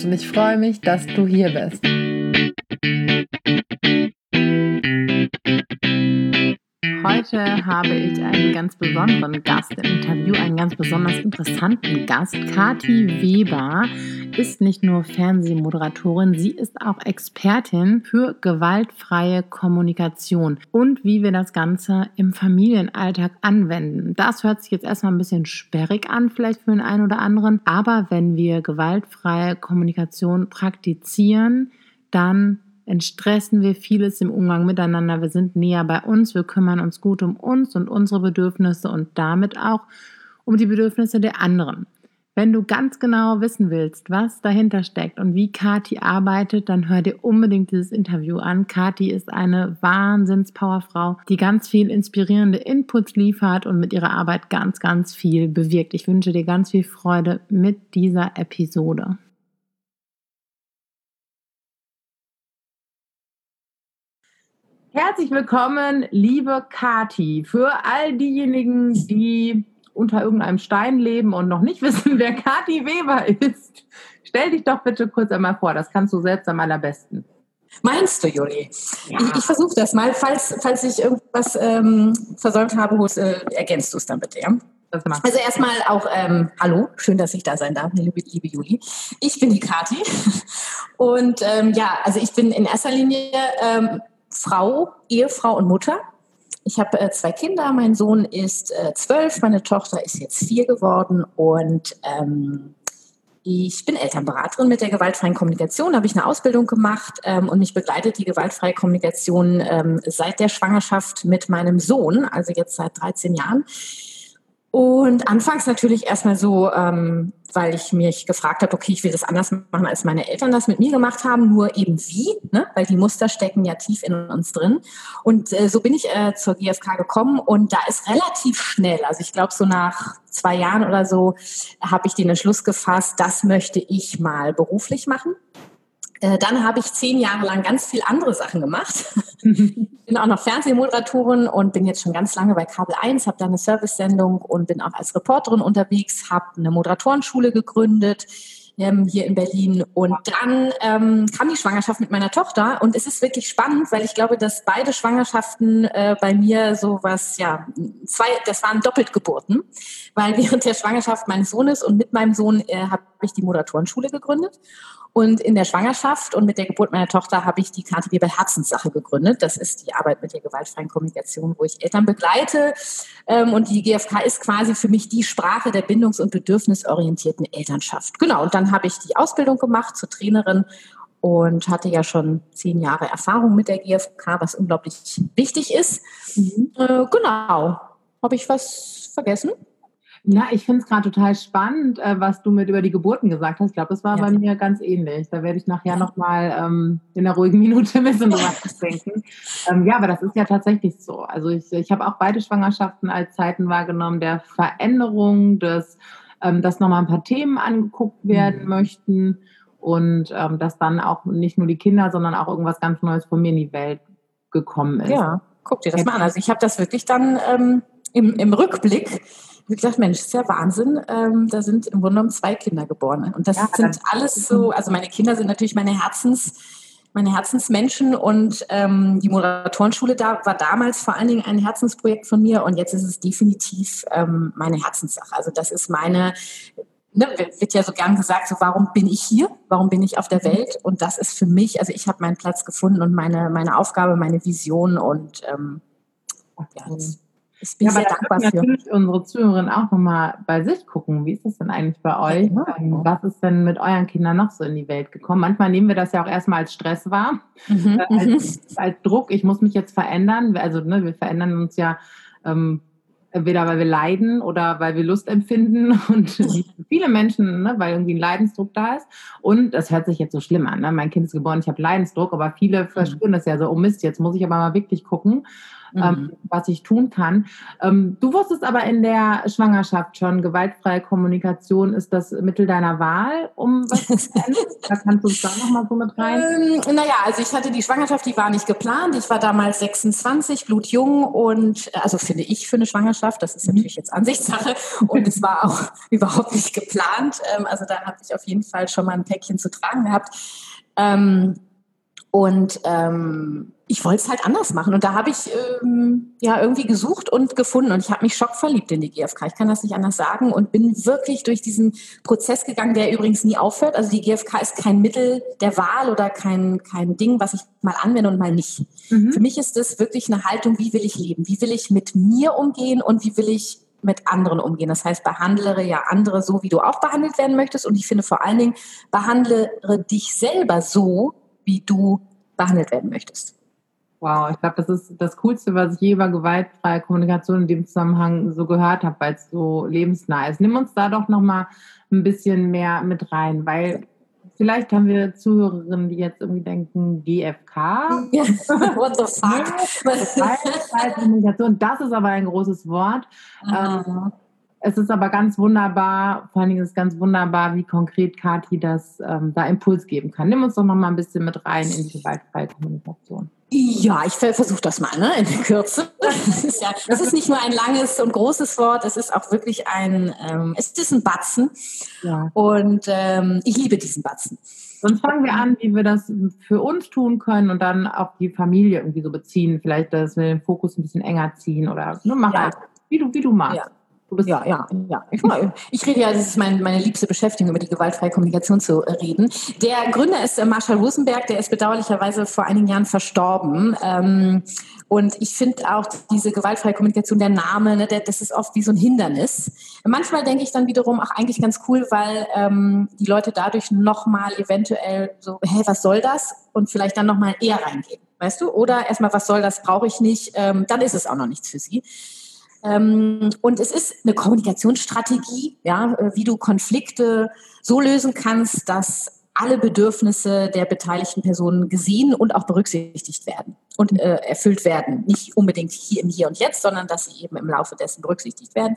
Und ich freue mich, dass du hier bist. Heute habe ich einen ganz besonderen Gast im Interview, einen ganz besonders interessanten Gast. Kati Weber ist nicht nur Fernsehmoderatorin, sie ist auch Expertin für gewaltfreie Kommunikation und wie wir das Ganze im Familienalltag anwenden. Das hört sich jetzt erstmal ein bisschen sperrig an, vielleicht für den einen oder anderen, aber wenn wir gewaltfreie Kommunikation praktizieren, dann entstressen wir vieles im Umgang miteinander. Wir sind näher bei uns, wir kümmern uns gut um uns und unsere Bedürfnisse und damit auch um die Bedürfnisse der anderen. Wenn du ganz genau wissen willst, was dahinter steckt und wie Kati arbeitet, dann hör dir unbedingt dieses Interview an. Kati ist eine Wahnsinns-Powerfrau, die ganz viel inspirierende Inputs liefert und mit ihrer Arbeit ganz, ganz viel bewirkt. Ich wünsche dir ganz viel Freude mit dieser Episode. Herzlich willkommen, liebe Kati. Für all diejenigen, die unter irgendeinem Stein leben und noch nicht wissen, wer Kati Weber ist, stell dich doch bitte kurz einmal vor. Das kannst du selbst am allerbesten. Meinst du, Juli? Ja. Ich, ich versuche das mal. Falls, falls ich irgendwas ähm, versäumt habe, äh, ergänzt du es dann bitte, ja? Also erstmal auch ähm, Hallo, schön, dass ich da sein darf, liebe, liebe Juli. Ich bin die Kati und ähm, ja, also ich bin in erster Linie ähm, Frau, Ehefrau und Mutter. Ich habe äh, zwei Kinder. Mein Sohn ist äh, zwölf, meine Tochter ist jetzt vier geworden und ähm, ich bin Elternberaterin mit der gewaltfreien Kommunikation, da habe ich eine Ausbildung gemacht ähm, und mich begleitet die gewaltfreie Kommunikation ähm, seit der Schwangerschaft mit meinem Sohn, also jetzt seit 13 Jahren. Und anfangs natürlich erstmal so, ähm, weil ich mich gefragt habe, okay, ich will das anders machen, als meine Eltern das mit mir gemacht haben, nur eben wie, ne? weil die Muster stecken ja tief in uns drin. Und äh, so bin ich äh, zur GfK gekommen und da ist relativ schnell, also ich glaube so nach zwei Jahren oder so, habe ich den Entschluss gefasst, das möchte ich mal beruflich machen. Äh, dann habe ich zehn Jahre lang ganz viel andere Sachen gemacht. bin auch noch Fernsehmoderatorin und bin jetzt schon ganz lange bei Kabel 1, habe da eine Service-Sendung und bin auch als Reporterin unterwegs, habe eine Moderatorenschule gegründet ähm, hier in Berlin. Und dann ähm, kam die Schwangerschaft mit meiner Tochter und es ist wirklich spannend, weil ich glaube, dass beide Schwangerschaften äh, bei mir sowas, ja, zwei, das waren Doppeltgeburten, weil während der Schwangerschaft meines Sohnes und mit meinem Sohn äh, habe ich die Moderatorenschule gegründet. Und in der Schwangerschaft und mit der Geburt meiner Tochter habe ich die Karte Weber Herzenssache gegründet. Das ist die Arbeit mit der gewaltfreien Kommunikation, wo ich Eltern begleite. Ähm, und die GfK ist quasi für mich die Sprache der bindungs- und bedürfnisorientierten Elternschaft. Genau. Und dann habe ich die Ausbildung gemacht zur Trainerin und hatte ja schon zehn Jahre Erfahrung mit der GfK, was unglaublich wichtig ist. Mhm. Äh, genau. Habe ich was vergessen? Ja, ich finde es gerade total spannend, äh, was du mit über die Geburten gesagt hast. Ich glaube, das war ja. bei mir ganz ähnlich. Da werde ich nachher nochmal ähm, in der ruhigen Minute ein bisschen drüber denken. Ähm, ja, aber das ist ja tatsächlich so. Also ich, ich habe auch beide Schwangerschaften als Zeiten wahrgenommen der Veränderung, des, ähm, dass nochmal ein paar Themen angeguckt werden mhm. möchten und ähm, dass dann auch nicht nur die Kinder, sondern auch irgendwas ganz Neues von mir in die Welt gekommen ist. Ja, guck dir das mal an. Also ich habe das wirklich dann ähm, im, im Rückblick ich gesagt, Mensch, ist ja Wahnsinn. Ähm, da sind im Grunde genommen zwei Kinder geboren. Und das ja, sind alles so, also meine Kinder sind natürlich meine Herzens, meine Herzensmenschen und ähm, die Moderatorenschule da war damals vor allen Dingen ein Herzensprojekt von mir und jetzt ist es definitiv ähm, meine Herzenssache. Also das ist meine, ne, wird ja so gern gesagt, so warum bin ich hier, warum bin ich auf der mhm. Welt und das ist für mich, also ich habe meinen Platz gefunden und meine, meine Aufgabe, meine Vision und ähm, ja, das ich bin ja, sehr dankbar für. natürlich unsere Zuhörerinnen auch nochmal bei sich gucken. Wie ist das denn eigentlich bei euch? Ja, genau. Was ist denn mit euren Kindern noch so in die Welt gekommen? Manchmal nehmen wir das ja auch erstmal als Stress wahr, mhm. äh, als, als, Druck. Ich muss mich jetzt verändern. Also ne, wir verändern uns ja ähm, Entweder weil wir leiden oder weil wir Lust empfinden und viele Menschen, ne, weil irgendwie ein Leidensdruck da ist. Und das hört sich jetzt so schlimm an. Ne? Mein Kind ist geboren, ich habe Leidensdruck, aber viele mhm. verspüren das ja so, oh Mist, jetzt muss ich aber mal wirklich gucken. Ähm, mhm. ähm, was ich tun kann. Ähm, du wusstest aber in der Schwangerschaft schon, gewaltfreie Kommunikation ist das Mittel deiner Wahl, um was zu ändern? da kannst du uns da nochmal so mit rein. Ähm, naja, also ich hatte die Schwangerschaft, die war nicht geplant. Ich war damals 26, blutjung und also finde ich für eine Schwangerschaft, das ist mhm. natürlich jetzt Ansichtssache und es war auch überhaupt nicht geplant. Ähm, also da habe ich auf jeden Fall schon mal ein Päckchen zu tragen gehabt. Ähm, und ähm, ich wollte es halt anders machen. Und da habe ich ähm, ja irgendwie gesucht und gefunden. Und ich habe mich schockverliebt in die GfK. Ich kann das nicht anders sagen. Und bin wirklich durch diesen Prozess gegangen, der übrigens nie aufhört. Also die GfK ist kein Mittel der Wahl oder kein, kein Ding, was ich mal anwende und mal nicht. Mhm. Für mich ist es wirklich eine Haltung, wie will ich leben? Wie will ich mit mir umgehen und wie will ich mit anderen umgehen. Das heißt, behandle ja andere so, wie du auch behandelt werden möchtest. Und ich finde vor allen Dingen, behandle dich selber so, wie du behandelt werden möchtest. Wow, ich glaube, das ist das Coolste, was ich je über gewaltfreie Kommunikation in dem Zusammenhang so gehört habe, weil es so lebensnah ist. Nimm uns da doch noch mal ein bisschen mehr mit rein, weil vielleicht haben wir Zuhörerinnen, die jetzt irgendwie denken, GFK. Ja, what the fuck? Gewaltfreie Kommunikation, das ist aber ein großes Wort. Mhm. Es ist aber ganz wunderbar, vor allen Dingen ist es ganz wunderbar, wie konkret Kathi das ähm, da Impuls geben kann. Nimm uns doch noch mal ein bisschen mit rein in die gewaltfreie Kommunikation. Ja, ich versuche das mal ne, in der Kürze. Das ist, ja, das ist nicht nur ein langes und großes Wort, es ist auch wirklich ein, ähm, es ist ein Batzen. Ja. Und ähm, ich liebe diesen Batzen. Sonst fangen wir an, wie wir das für uns tun können und dann auf die Familie irgendwie so beziehen. Vielleicht, dass wir den Fokus ein bisschen enger ziehen oder ne, mach ja. wie du, wie du magst. Ja. Ja, ja, ja. Ich, rede ja, das ist mein, meine liebste Beschäftigung, über die gewaltfreie Kommunikation zu reden. Der Gründer ist äh, Marshall Rosenberg, der ist bedauerlicherweise vor einigen Jahren verstorben. Ähm, und ich finde auch diese gewaltfreie Kommunikation, der Name, ne, das ist oft wie so ein Hindernis. Manchmal denke ich dann wiederum auch eigentlich ganz cool, weil ähm, die Leute dadurch nochmal eventuell so, hä, was soll das? Und vielleicht dann nochmal eher reingehen, weißt du? Oder erstmal, was soll das, brauche ich nicht, ähm, dann ist es auch noch nichts für sie. Ähm, und es ist eine Kommunikationsstrategie, ja, äh, wie du Konflikte so lösen kannst, dass alle Bedürfnisse der beteiligten Personen gesehen und auch berücksichtigt werden und äh, erfüllt werden. Nicht unbedingt hier im Hier und Jetzt, sondern dass sie eben im Laufe dessen berücksichtigt werden.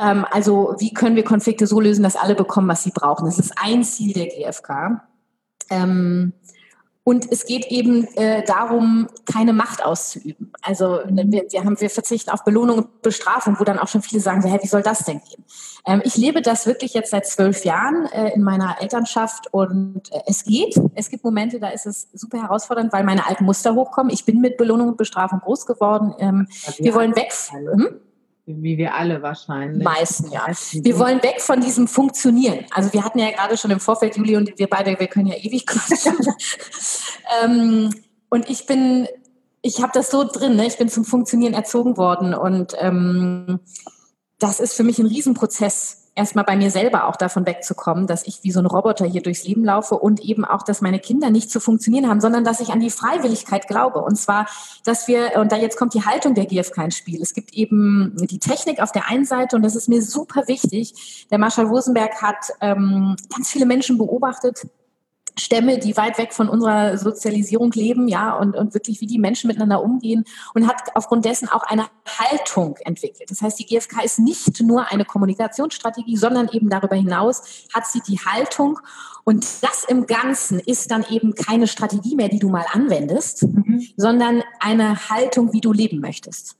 Ähm, also wie können wir Konflikte so lösen, dass alle bekommen, was sie brauchen? Das ist ein Ziel der GfK. Ähm, und es geht eben äh, darum, keine Macht auszuüben. Also ne, wir, wir, haben, wir verzichten auf Belohnung und Bestrafung, wo dann auch schon viele sagen, hä, wie soll das denn gehen? Ähm, ich lebe das wirklich jetzt seit zwölf Jahren äh, in meiner Elternschaft und äh, es geht. Es gibt Momente, da ist es super herausfordernd, weil meine alten Muster hochkommen. Ich bin mit Belohnung und Bestrafung groß geworden. Ähm, wir wollen weg. Hm? Wie wir alle wahrscheinlich. Meisten, ja. Wir wollen weg von diesem Funktionieren. Also wir hatten ja gerade schon im Vorfeld, Juli und wir beide, wir können ja ewig quatschen. ähm, und ich bin, ich habe das so drin, ne? ich bin zum Funktionieren erzogen worden und ähm, das ist für mich ein Riesenprozess erstmal bei mir selber auch davon wegzukommen, dass ich wie so ein Roboter hier durchs Leben laufe und eben auch, dass meine Kinder nicht zu funktionieren haben, sondern dass ich an die Freiwilligkeit glaube. Und zwar, dass wir, und da jetzt kommt die Haltung der GfK ins Spiel. Es gibt eben die Technik auf der einen Seite und das ist mir super wichtig. Der Marshall Rosenberg hat ähm, ganz viele Menschen beobachtet, Stämme, die weit weg von unserer Sozialisierung leben, ja, und, und wirklich wie die Menschen miteinander umgehen und hat aufgrund dessen auch eine Haltung entwickelt. Das heißt, die GfK ist nicht nur eine Kommunikationsstrategie, sondern eben darüber hinaus hat sie die Haltung und das im Ganzen ist dann eben keine Strategie mehr, die du mal anwendest, mhm. sondern eine Haltung, wie du leben möchtest.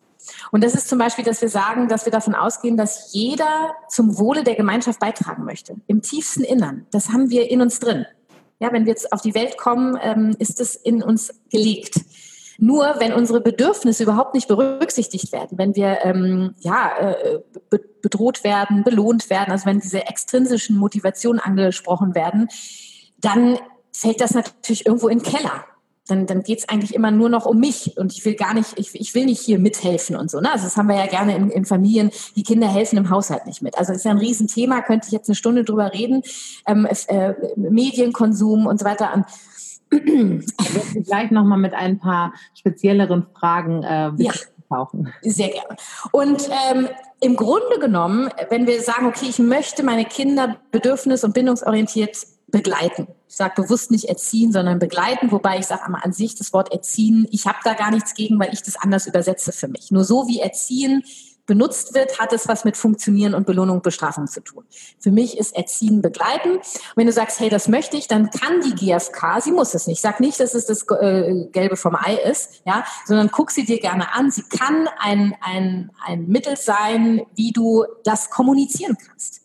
Und das ist zum Beispiel, dass wir sagen, dass wir davon ausgehen, dass jeder zum Wohle der Gemeinschaft beitragen möchte. Im tiefsten Innern. Das haben wir in uns drin. Ja, wenn wir jetzt auf die Welt kommen, ähm, ist es in uns gelegt. Nur wenn unsere Bedürfnisse überhaupt nicht berücksichtigt werden, wenn wir ähm, ja, äh, be bedroht werden, belohnt werden, also wenn diese extrinsischen Motivationen angesprochen werden, dann fällt das natürlich irgendwo in den Keller dann, dann geht es eigentlich immer nur noch um mich und ich will gar nicht, ich, ich will nicht hier mithelfen und so. Ne? Also das haben wir ja gerne in, in Familien, die Kinder helfen im Haushalt nicht mit. Also das ist ja ein Riesenthema, könnte ich jetzt eine Stunde drüber reden. Ähm, äh, Medienkonsum und so weiter an. Ich werde gleich nochmal mit ein paar spezielleren Fragen äh, ja. eintauchen. Sehr gerne. Und ähm, im Grunde genommen, wenn wir sagen, okay, ich möchte meine Kinder bedürfnis- und bindungsorientiert begleiten. Ich sage bewusst nicht erziehen, sondern begleiten, wobei ich sage an sich das Wort erziehen, ich habe da gar nichts gegen, weil ich das anders übersetze für mich. Nur so wie erziehen benutzt wird, hat es was mit Funktionieren und Belohnung und Bestrafung zu tun. Für mich ist Erziehen begleiten. Und wenn du sagst, hey, das möchte ich, dann kann die GfK, sie muss es nicht. Sag nicht, dass es das äh, Gelbe vom Ei ist, ja, sondern guck sie dir gerne an. Sie kann ein, ein, ein Mittel sein, wie du das kommunizieren kannst.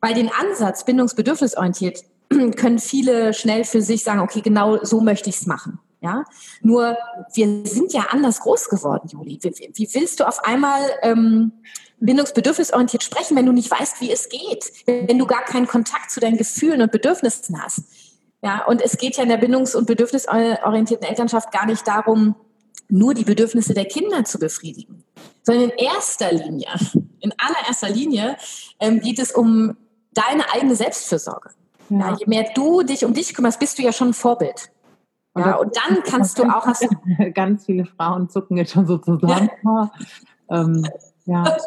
Weil den Ansatz bindungsbedürfnisorientiert können viele schnell für sich sagen, okay, genau so möchte ich es machen. Ja, nur wir sind ja anders groß geworden, Juli. Wie, wie willst du auf einmal ähm, bindungsbedürfnisorientiert sprechen, wenn du nicht weißt, wie es geht, wenn du gar keinen Kontakt zu deinen Gefühlen und Bedürfnissen hast? Ja, und es geht ja in der bindungs- und bedürfnisorientierten Elternschaft gar nicht darum, nur die Bedürfnisse der Kinder zu befriedigen, sondern in erster Linie, in allererster Linie ähm, geht es um deine eigene Selbstfürsorge. Ja, je mehr du dich um dich kümmerst, bist du ja schon ein Vorbild. Ja, und dann kannst du auch. Ganz viele Frauen zucken jetzt schon so zusammen. ähm, ja.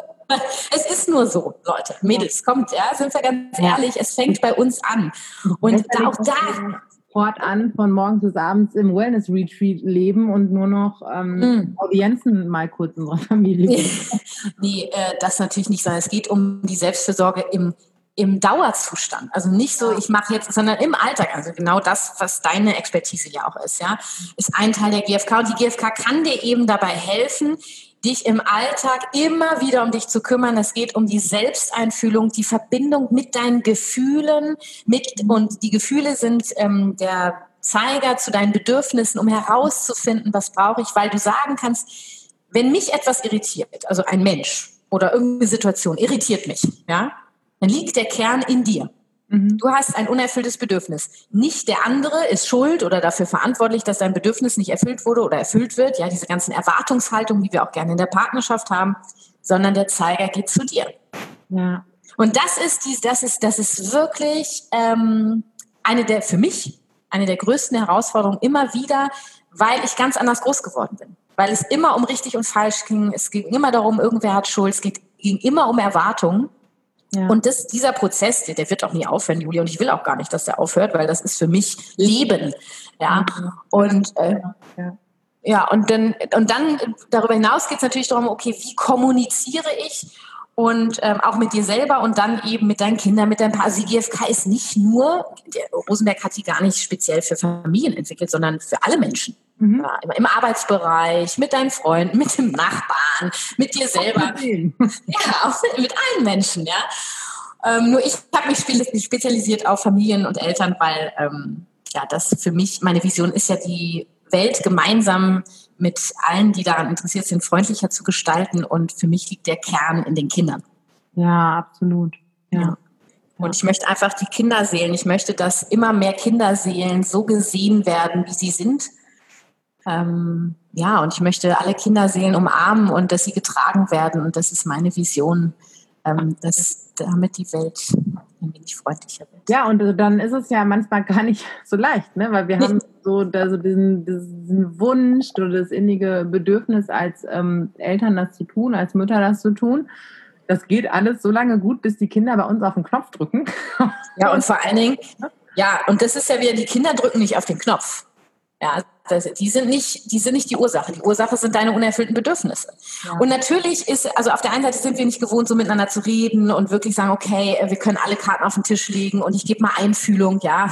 Es ist nur so, Leute, Mädels, kommt, ja, sind wir ganz ehrlich, es fängt bei uns an. Und da, auch da. Fortan von morgens bis abends im Wellness-Retreat leben und nur noch ähm, mm. Audienzen mal kurz unserer Familie. nee, äh, das natürlich nicht, sondern es geht um die Selbstfürsorge im im Dauerzustand. Also nicht so, ich mache jetzt, sondern im Alltag. Also genau das, was deine Expertise ja auch ist, ja, ist ein Teil der GfK. Und die GfK kann dir eben dabei helfen, dich im Alltag immer wieder um dich zu kümmern. Es geht um die Selbsteinfühlung, die Verbindung mit deinen Gefühlen, mit und die Gefühle sind ähm, der Zeiger zu deinen Bedürfnissen, um herauszufinden, was brauche ich, weil du sagen kannst, wenn mich etwas irritiert, also ein Mensch oder irgendeine Situation irritiert mich, ja, dann liegt der Kern in dir. Mhm. Du hast ein unerfülltes Bedürfnis. Nicht der andere ist schuld oder dafür verantwortlich, dass dein Bedürfnis nicht erfüllt wurde oder erfüllt wird. Ja, diese ganzen Erwartungshaltungen, die wir auch gerne in der Partnerschaft haben, sondern der Zeiger geht zu dir. Ja. Und das ist die, das ist, das ist wirklich ähm, eine der für mich eine der größten Herausforderungen immer wieder, weil ich ganz anders groß geworden bin. Weil es immer um richtig und falsch ging. Es ging immer darum, irgendwer hat Schuld. Es ging immer um Erwartungen. Ja. Und das, dieser Prozess, der, der, wird auch nie aufhören, Julia. Und ich will auch gar nicht, dass der aufhört, weil das ist für mich Leben. Ja. Und äh, ja. ja, und dann, und dann darüber hinaus geht es natürlich darum, okay, wie kommuniziere ich? und ähm, auch mit dir selber und dann eben mit deinen Kindern, mit deinem Paar. Also die GfK ist nicht nur, der Rosenberg hat sie gar nicht speziell für Familien entwickelt, sondern für alle Menschen. Mhm. Ja, Im Arbeitsbereich, mit deinen Freunden, mit dem Nachbarn, mit dir selber. ja, auch mit, allen Menschen, ja. Ähm, nur ich habe mich spezialisiert auf Familien und Eltern, weil ähm, ja, das für mich, meine Vision ist ja die Welt gemeinsam mit allen, die daran interessiert sind, freundlicher zu gestalten. Und für mich liegt der Kern in den Kindern. Ja, absolut. Ja. ja. Und ich möchte einfach die Kinderseelen, ich möchte, dass immer mehr Kinderseelen so gesehen werden, wie sie sind. Ähm, ja, und ich möchte alle Kinderseelen umarmen und dass sie getragen werden. Und das ist meine Vision, ähm, dass damit die Welt ein wenig freundlicher wird. Ja, und dann ist es ja manchmal gar nicht so leicht, ne? weil wir haben so also diesen, diesen Wunsch oder das innige Bedürfnis als ähm, Eltern das zu tun, als Mütter das zu tun. Das geht alles so lange gut, bis die Kinder bei uns auf den Knopf drücken. Ja, und vor allen Dingen, ja, und das ist ja wieder, die Kinder drücken nicht auf den Knopf. Ja, das, die sind nicht, die sind nicht die Ursache. Die Ursache sind deine unerfüllten Bedürfnisse. Ja. Und natürlich ist, also auf der einen Seite sind wir nicht gewohnt, so miteinander zu reden und wirklich sagen, okay, wir können alle Karten auf den Tisch legen und ich gebe mal Einfühlung, ja.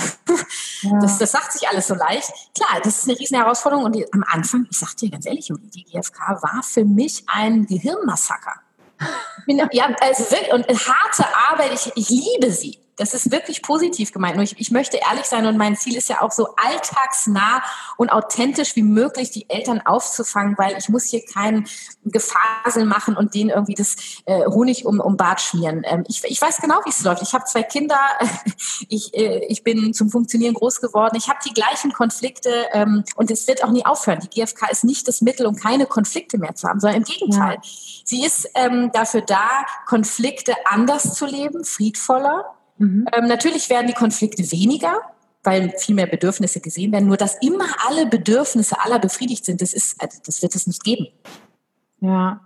ja. Das, das sagt sich alles so leicht. Klar, das ist eine riesen Herausforderung und am Anfang, ich sag dir ganz ehrlich, die GfK war für mich ein Gehirnmassaker. ja, also wirklich, und harte Arbeit, ich, ich liebe sie. Das ist wirklich positiv gemeint. Nur ich, ich möchte ehrlich sein und mein Ziel ist ja auch so alltagsnah und authentisch wie möglich die Eltern aufzufangen, weil ich muss hier keinen Gefasel machen und denen irgendwie das äh, Honig um, um Bart schmieren. Ähm, ich, ich weiß genau, wie es läuft. Ich habe zwei Kinder, ich, äh, ich bin zum Funktionieren groß geworden. Ich habe die gleichen Konflikte ähm, und es wird auch nie aufhören. Die GfK ist nicht das Mittel, um keine Konflikte mehr zu haben, sondern im Gegenteil. Ja. Sie ist ähm, dafür da, Konflikte anders zu leben, friedvoller Mhm. Ähm, natürlich werden die Konflikte weniger, weil viel mehr Bedürfnisse gesehen werden. Nur dass immer alle Bedürfnisse aller befriedigt sind, das ist, also das wird es nicht geben. Ja.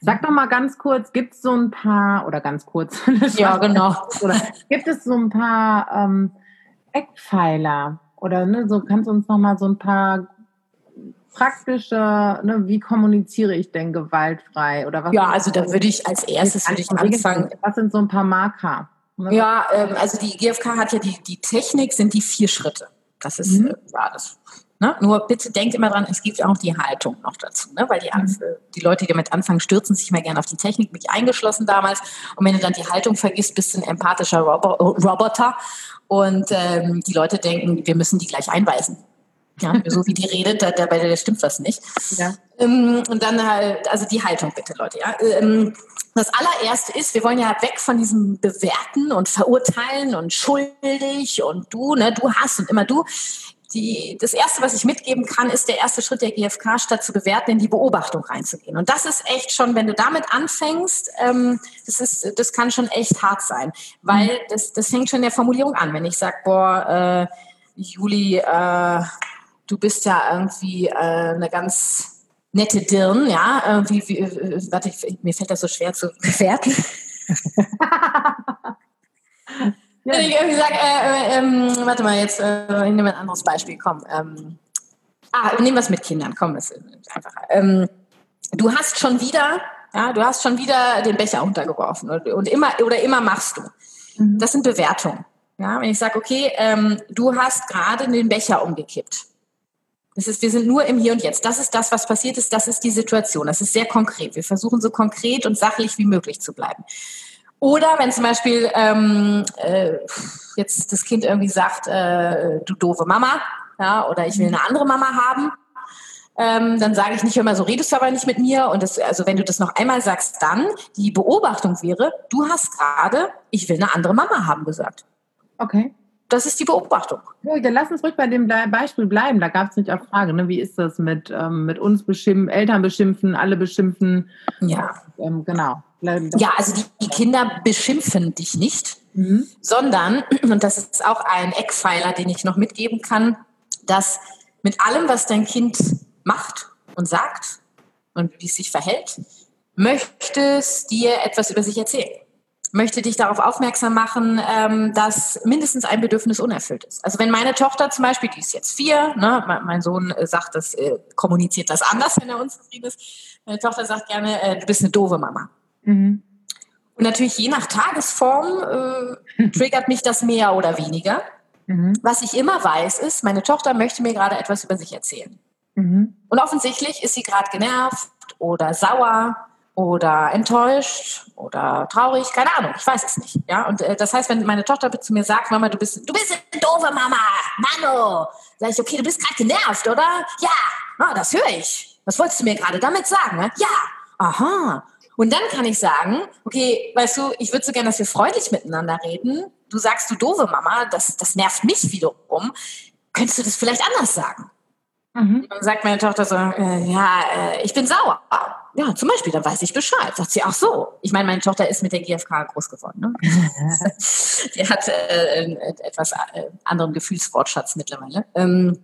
Sag doch mal ganz kurz, gibt es so ein paar, oder ganz kurz, ja, genau. Oder gibt es so ein paar ähm, Eckpfeiler? Oder ne, so kannst du uns noch mal so ein paar praktische, ne, wie kommuniziere ich denn gewaltfrei? Oder was ja, also da würde ich als erstes würde ich anfangen. Was sind so ein paar Marker? Ja, ähm, also die GfK hat ja die, die Technik, sind die vier Schritte. Das ist mhm. äh, ja, das Ne? Nur bitte denkt immer dran, es gibt auch die Haltung noch dazu, ne? weil die, mhm. die Leute, die damit anfangen, stürzen sich mal gerne auf die Technik, mich eingeschlossen damals. Und wenn du dann die Haltung vergisst, bist du ein empathischer Roboter. Und ähm, die Leute denken, wir müssen die gleich einweisen. Ja, so wie die redet, da, dabei da stimmt was nicht. Ja. Ähm, und dann halt, also die Haltung bitte, Leute. Ja. Ähm, das allererste ist, wir wollen ja weg von diesem Bewerten und Verurteilen und schuldig und du, ne, du hast und immer du die, das Erste, was ich mitgeben kann, ist der erste Schritt der GfK, statt zu bewerten, in die Beobachtung reinzugehen. Und das ist echt schon, wenn du damit anfängst, ähm, das, ist, das kann schon echt hart sein, weil mhm. das, das fängt schon in der Formulierung an. Wenn ich sage, boah, äh, Juli, äh, du bist ja irgendwie äh, eine ganz nette Dirn, ja, irgendwie, wie, äh, warte, ich, mir fällt das so schwer zu bewerten. Ja. Ich irgendwie sage, äh, äh, ähm, warte mal, jetzt, äh, ich nehme ein anderes Beispiel, komm. Ähm, ah, nehmen wir es mit Kindern, komm, das ist einfacher. Ähm, du hast schon wieder, ja, du hast schon wieder den Becher untergeworfen und, und immer, oder immer machst du. Mhm. Das sind Bewertungen. Ja, wenn ich sage, okay, ähm, du hast gerade den Becher umgekippt. Das ist, wir sind nur im Hier und Jetzt. Das ist das, was passiert ist. Das ist die Situation. Das ist sehr konkret. Wir versuchen so konkret und sachlich wie möglich zu bleiben. Oder wenn zum Beispiel ähm, äh, jetzt das Kind irgendwie sagt, äh, du doofe Mama, ja, oder ich will eine andere Mama haben, ähm, dann sage ich nicht immer so, redest du aber nicht mit mir. Und das, also wenn du das noch einmal sagst, dann die Beobachtung wäre, du hast gerade, ich will eine andere Mama haben gesagt. Okay. Das ist die Beobachtung. Ja, dann lass uns ruhig bei dem Beispiel bleiben. Da gab es nicht auch Frage, ne? wie ist das mit, ähm, mit uns beschimpfen, Eltern beschimpfen, alle beschimpfen? Ja. Ähm, genau. Ja, also die, die Kinder beschimpfen dich nicht, mhm. sondern, und das ist auch ein Eckpfeiler, den ich noch mitgeben kann, dass mit allem, was dein Kind macht und sagt und wie es sich verhält, möchte es dir etwas über sich erzählen. Möchte dich darauf aufmerksam machen, ähm, dass mindestens ein Bedürfnis unerfüllt ist. Also wenn meine Tochter zum Beispiel, die ist jetzt vier, ne, mein Sohn sagt das, äh, kommuniziert das anders, wenn er unzufrieden ist. Meine Tochter sagt gerne, äh, du bist eine doofe Mama. Mhm. Und natürlich je nach Tagesform äh, triggert mich das mehr oder weniger. Mhm. Was ich immer weiß, ist, meine Tochter möchte mir gerade etwas über sich erzählen. Mhm. Und offensichtlich ist sie gerade genervt oder sauer oder enttäuscht oder traurig, keine Ahnung, ich weiß es nicht. Ja, und äh, das heißt, wenn meine Tochter zu mir sagt, Mama, du bist, du bist eine doofe Mama, Mano, sage ich, okay, du bist gerade genervt, oder? Ja, ah, das höre ich. Was wolltest du mir gerade damit sagen? Ne? Ja, aha. Und dann kann ich sagen, okay, weißt du, ich würde so gerne, dass wir freundlich miteinander reden. Du sagst, du doofe Mama, das, das nervt mich wiederum. Könntest du das vielleicht anders sagen? Mhm. Dann sagt meine Tochter so, äh, ja, äh, ich bin sauer. Ja, zum Beispiel, dann weiß ich Bescheid. Sagt sie, ach so. Ich meine, meine Tochter ist mit der GfK groß geworden. Ne? Die hat äh, einen etwas äh, anderen Gefühlswortschatz mittlerweile. Ähm,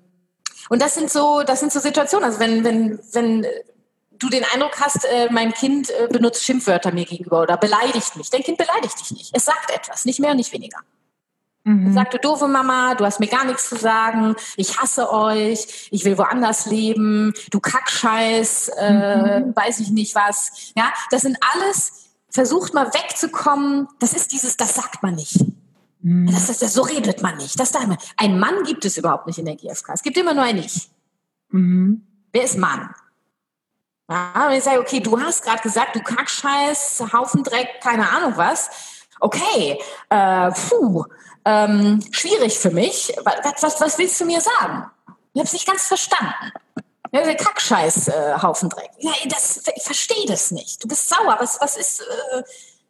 und das sind so, das sind so Situationen. Also wenn, wenn, wenn du den Eindruck hast, äh, mein Kind äh, benutzt Schimpfwörter mir gegenüber oder beleidigt mich. Dein Kind beleidigt dich nicht. Es sagt etwas, nicht mehr und nicht weniger. Mhm. Du doofe Mama, du hast mir gar nichts zu sagen, ich hasse euch, ich will woanders leben, du Kackscheiß, äh, mhm. weiß ich nicht was. Ja, das sind alles, versucht mal wegzukommen, das ist dieses, das sagt man nicht. Mhm. Das, das, das, so redet man nicht. Das ein Mann gibt es überhaupt nicht in der GfK. Es gibt immer nur ein Ich. Mhm. Wer ist Mann? Ja, wenn ich sage, okay, du hast gerade gesagt, du Kackscheiß, Haufen Dreck, keine Ahnung was. Okay, äh, puh, ähm, schwierig für mich. Was, was, was willst du mir sagen? Ich habe es nicht ganz verstanden. Ja, Kackscheiß, äh, Haufen Dreck. Ja, das, ich verstehe das nicht. Du bist sauer. Was, was ist, äh,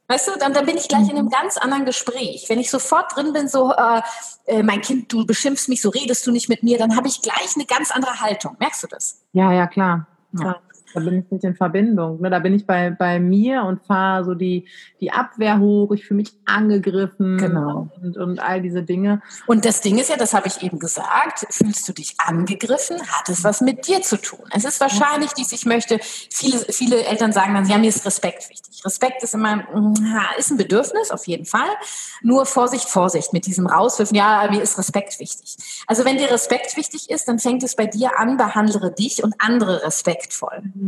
weißt du, dann, dann bin ich gleich in einem ganz anderen Gespräch. Wenn ich sofort drin bin, so, äh, äh, mein Kind, du beschimpfst mich, so redest du nicht mit mir, dann habe ich gleich eine ganz andere Haltung. Merkst du das? Ja, ja, klar. Ja. Da bin ich nicht in Verbindung. Ne? Da bin ich bei, bei mir und fahre so die, die Abwehr hoch. Ich fühle mich angegriffen genau. und, und all diese Dinge. Und das Ding ist ja, das habe ich eben gesagt, fühlst du dich angegriffen, hat es was mit dir zu tun. Es ist wahrscheinlich dies, ich möchte, viele, viele Eltern sagen dann, ja, mir ist Respekt wichtig. Respekt ist immer, ist ein Bedürfnis, auf jeden Fall. Nur Vorsicht, Vorsicht mit diesem Rauswürfen, ja, mir ist Respekt wichtig. Also wenn dir Respekt wichtig ist, dann fängt es bei dir an, behandle dich und andere respektvoll. Mhm.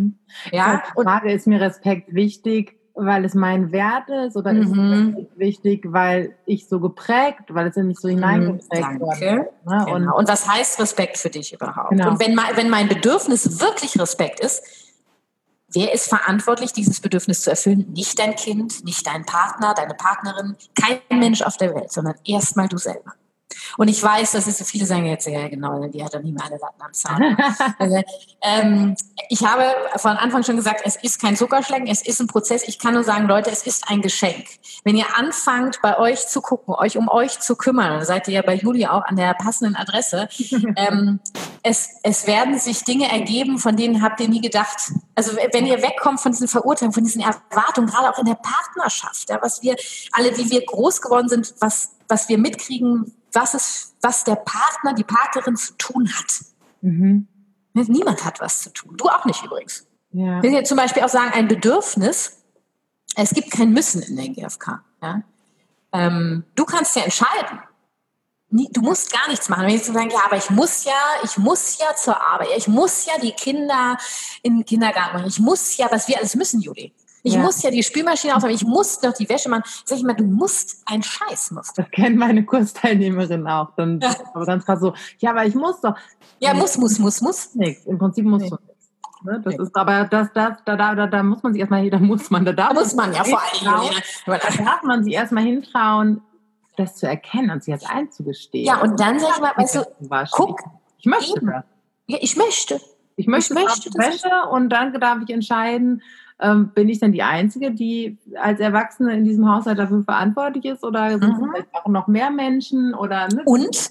Ja. Die Frage ist mir Respekt wichtig, weil es mein Wert ist oder mhm. ist es wichtig, weil ich so geprägt, weil es ja nicht so hineingeprägt mhm, wurde. Ne? Genau. Und, und, was heißt Respekt für dich überhaupt? Genau. Und wenn mein, wenn mein Bedürfnis wirklich Respekt ist, wer ist verantwortlich, dieses Bedürfnis zu erfüllen? Nicht dein Kind, nicht dein Partner, deine Partnerin, kein Mensch auf der Welt, sondern erstmal du selber. Und ich weiß, dass es so viele sagen jetzt, ja genau, die hat doch nie mehr alle Latten am Zaun. also, ähm, ich habe von Anfang schon gesagt, es ist kein Zuckerschlecken, es ist ein Prozess. Ich kann nur sagen, Leute, es ist ein Geschenk. Wenn ihr anfangt, bei euch zu gucken, euch um euch zu kümmern, seid ihr ja bei Julia auch an der passenden Adresse, ähm, es, es werden sich Dinge ergeben, von denen habt ihr nie gedacht. Also wenn ihr wegkommt von diesen Verurteilungen, von diesen Erwartungen, gerade auch in der Partnerschaft, ja, was wir alle, wie wir groß geworden sind, was, was wir mitkriegen, was, es, was der Partner, die Partnerin zu tun hat. Mhm. Niemand hat was zu tun. Du auch nicht übrigens. Ja. Will jetzt zum Beispiel auch sagen, ein Bedürfnis, es gibt kein Müssen in der GfK. Ja? Ähm, du kannst ja entscheiden. Du musst gar nichts machen. Wenn ich sagen, ja, aber ich muss ja, ich muss ja zur Arbeit, ich muss ja die Kinder in den Kindergarten machen, ich muss ja, was wir alles müssen, Juli. Ich ja. muss ja die Spülmaschine aufhören, ich muss noch die Wäsche machen. Sag ich mal, du musst einen Scheiß musst. Das kennt meine Kursteilnehmerin auch. Dann, ja. Aber dann fragt so, ja, aber ich muss doch. Ja, muss, muss, muss, muss. Nichts. Im Prinzip musst nee. du nichts. Ne? Das nee. ist, aber das, das, da, da, da, da muss man sich erstmal, da muss man, da da muss man ja vor allem. Da darf man sich erstmal hintrauen, das zu erkennen und sich das einzugestehen. Ja, und dann sag ich mal, weißt du, guck, ich möchte das. Ja, ich möchte. Ich möchte, ich möchte das Wäsche und dann darf ich entscheiden, ähm, bin ich dann die Einzige, die als Erwachsene in diesem Haushalt dafür verantwortlich ist? Oder sind mhm. es vielleicht auch noch mehr Menschen? Oder, ne? Und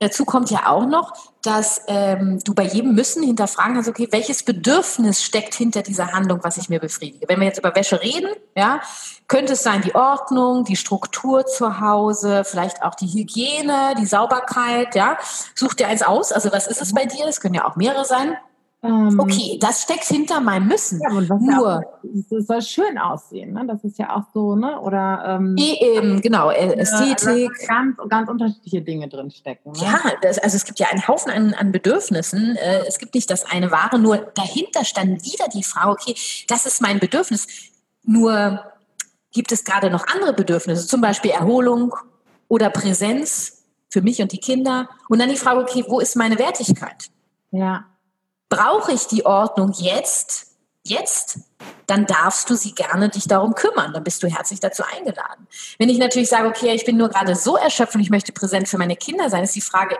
dazu kommt ja auch noch, dass ähm, du bei jedem Müssen hinterfragen kannst, okay, welches Bedürfnis steckt hinter dieser Handlung, was ich mir befriedige? Wenn wir jetzt über Wäsche reden, ja, könnte es sein die Ordnung, die Struktur zu Hause, vielleicht auch die Hygiene, die Sauberkeit, ja. Such dir eins aus. Also was ist es bei dir? Es können ja auch mehrere sein. Ähm, okay, das steckt hinter meinem Müssen. Ja, und was Nur, es soll schön aussehen, ne? Das ist ja auch so, ne? Oder ähm, eben, genau, Ästhetik. Ja, ganz, ganz unterschiedliche Dinge drin stecken. Ne? Ja, das, also es gibt ja einen Haufen an, an Bedürfnissen. Äh, es gibt nicht das eine Ware, nur dahinter stand wieder die Frage, okay, das ist mein Bedürfnis. Nur gibt es gerade noch andere Bedürfnisse, zum Beispiel Erholung oder Präsenz für mich und die Kinder. Und dann die Frage, okay, wo ist meine Wertigkeit? Ja brauche ich die Ordnung jetzt, jetzt, dann darfst du sie gerne dich darum kümmern. Dann bist du herzlich dazu eingeladen. Wenn ich natürlich sage, okay, ich bin nur gerade so erschöpft und ich möchte präsent für meine Kinder sein, ist die Frage,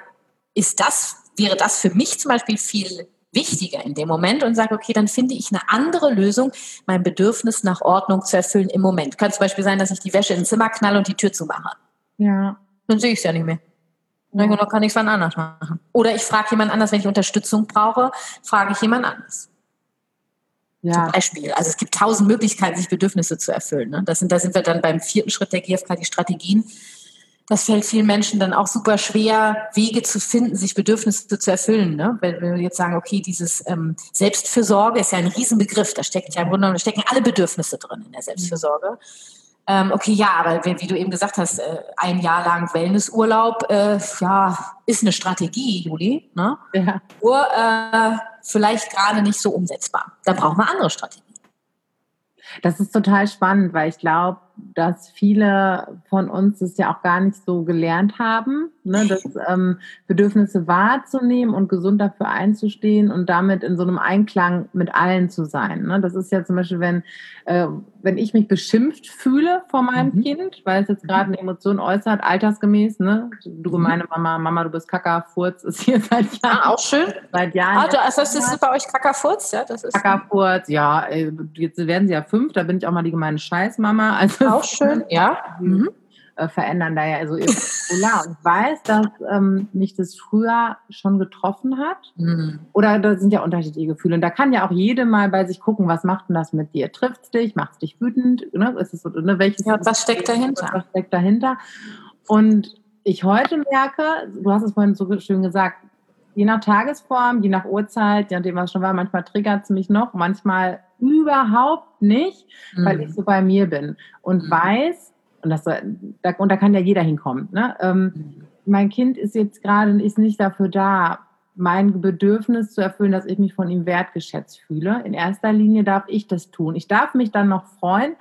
ist das, wäre das für mich zum Beispiel viel wichtiger in dem Moment und sage, okay, dann finde ich eine andere Lösung, mein Bedürfnis nach Ordnung zu erfüllen im Moment. Kann zum Beispiel sein, dass ich die Wäsche ins Zimmer knalle und die Tür zumache. Ja. Dann sehe ich es ja nicht mehr. Dann kann ich es wann anders machen. Oder ich frage jemand anders, wenn ich Unterstützung brauche, frage ich jemand anders. Ja. Zum Beispiel. Also es gibt tausend Möglichkeiten, sich Bedürfnisse zu erfüllen. Ne? Das sind, da sind wir dann beim vierten Schritt der GfK, die Strategien. Das fällt vielen Menschen dann auch super schwer, Wege zu finden, sich Bedürfnisse zu erfüllen. Ne? Wenn, wenn wir jetzt sagen, okay, dieses ähm, Selbstfürsorge ist ja ein Riesenbegriff, da steckt ja im Grunde genommen, da stecken alle Bedürfnisse drin in der Selbstfürsorge. Mhm ähm, okay, ja, aber wie, wie, du eben gesagt hast, äh, ein Jahr lang Wellnessurlaub, äh, ja, ist eine Strategie, Juli. Ne? Ja. Nur äh, vielleicht gerade nicht so umsetzbar. Da brauchen wir andere Strategien. Das ist total spannend, weil ich glaube, dass viele von uns es ja auch gar nicht so gelernt haben, ne, das ähm, Bedürfnisse wahrzunehmen und gesund dafür einzustehen und damit in so einem Einklang mit allen zu sein. Ne? Das ist ja zum Beispiel, wenn, äh, wenn ich mich beschimpft fühle vor meinem mhm. Kind, weil es jetzt gerade eine Emotion äußert, altersgemäß, ne? Du gemeine mhm. Mama, Mama, du bist Kackerfurz, ist hier seit Jahren. Ah, auch schön. Seit Jahren. Ah, also das ist bei euch Kackerfurz, ja? Das ist Kackerfurz, ja. Jetzt werden sie ja fünf, da bin ich auch mal die gemeine Scheißmama. Also auch schön, ja. Mhm. Äh, verändern da ja so irregular. Und ich weiß, dass ähm, mich das früher schon getroffen hat. Mhm. Oder da sind ja unterschiedliche Gefühle. Und da kann ja auch jede mal bei sich gucken, was macht denn das mit dir? Trifft es dich? Macht es dich wütend? Ne? Ist es so, ne? Welches ja, was steckt dahinter? Was steckt dahinter? Und ich heute merke, du hast es vorhin so schön gesagt, je nach Tagesform, je nach Uhrzeit, je nachdem, was schon war, manchmal triggert es mich noch, manchmal überhaupt nicht, mhm. weil ich so bei mir bin und mhm. weiß, und, das, da, und da kann ja jeder hinkommen, ne? Ähm, mein Kind ist jetzt gerade ist nicht dafür da, mein Bedürfnis zu erfüllen, dass ich mich von ihm wertgeschätzt fühle. In erster Linie darf ich das tun. Ich darf mich dann noch freuen,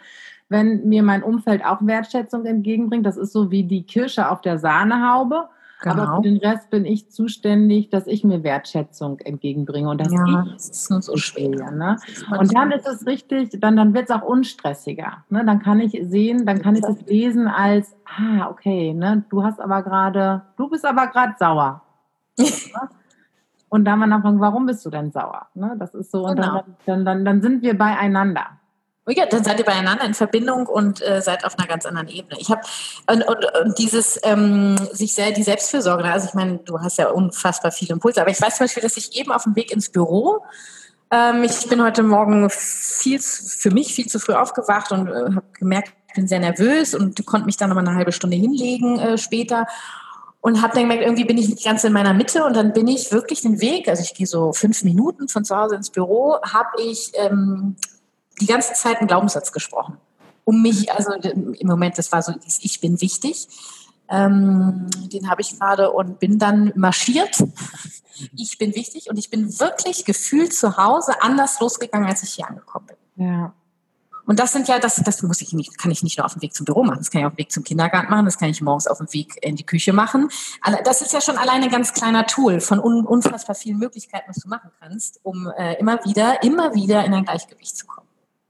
wenn mir mein Umfeld auch Wertschätzung entgegenbringt. Das ist so wie die Kirsche auf der Sahnehaube. Genau. Aber für den Rest bin ich zuständig, dass ich mir Wertschätzung entgegenbringe und dass ja, ich das ist so schwer. Ne? Und dann ist es richtig, dann, dann wird es auch unstressiger. Ne? Dann kann ich sehen, dann kann ich das lesen als, ah, okay, ne? du hast aber gerade, du bist aber gerade sauer. und dann mal nachfragen, warum bist du denn sauer? Ne? Das ist so, und genau. dann, dann, dann sind wir beieinander. Oh ja, dann seid ihr beieinander in Verbindung und äh, seid auf einer ganz anderen Ebene. Ich habe und, und, und, dieses ähm, sich sehr die Selbstfürsorge. Ne? Also ich meine, du hast ja unfassbar viele Impulse, aber ich weiß zum Beispiel, dass ich eben auf dem Weg ins Büro ähm, ich bin heute Morgen viel für mich viel zu früh aufgewacht und äh, habe gemerkt, ich bin sehr nervös und konnte mich dann noch mal eine halbe Stunde hinlegen äh, später und habe dann gemerkt, irgendwie bin ich nicht ganz in meiner Mitte und dann bin ich wirklich den Weg, also ich gehe so fünf Minuten von zu Hause ins Büro, habe ich ähm, die ganze Zeit einen Glaubenssatz gesprochen. Um mich, also im Moment, das war so, ich bin wichtig. Ähm, den habe ich gerade und bin dann marschiert. Ich bin wichtig und ich bin wirklich gefühlt zu Hause anders losgegangen, als ich hier angekommen bin. Ja. Und das sind ja, das, das muss ich nicht, kann ich nicht nur auf dem Weg zum Büro machen, das kann ich auf dem Weg zum Kindergarten machen, das kann ich morgens auf dem Weg in die Küche machen. Das ist ja schon alleine ein ganz kleiner Tool von unfassbar vielen Möglichkeiten, was du machen kannst, um äh, immer wieder, immer wieder in ein Gleichgewicht zu kommen.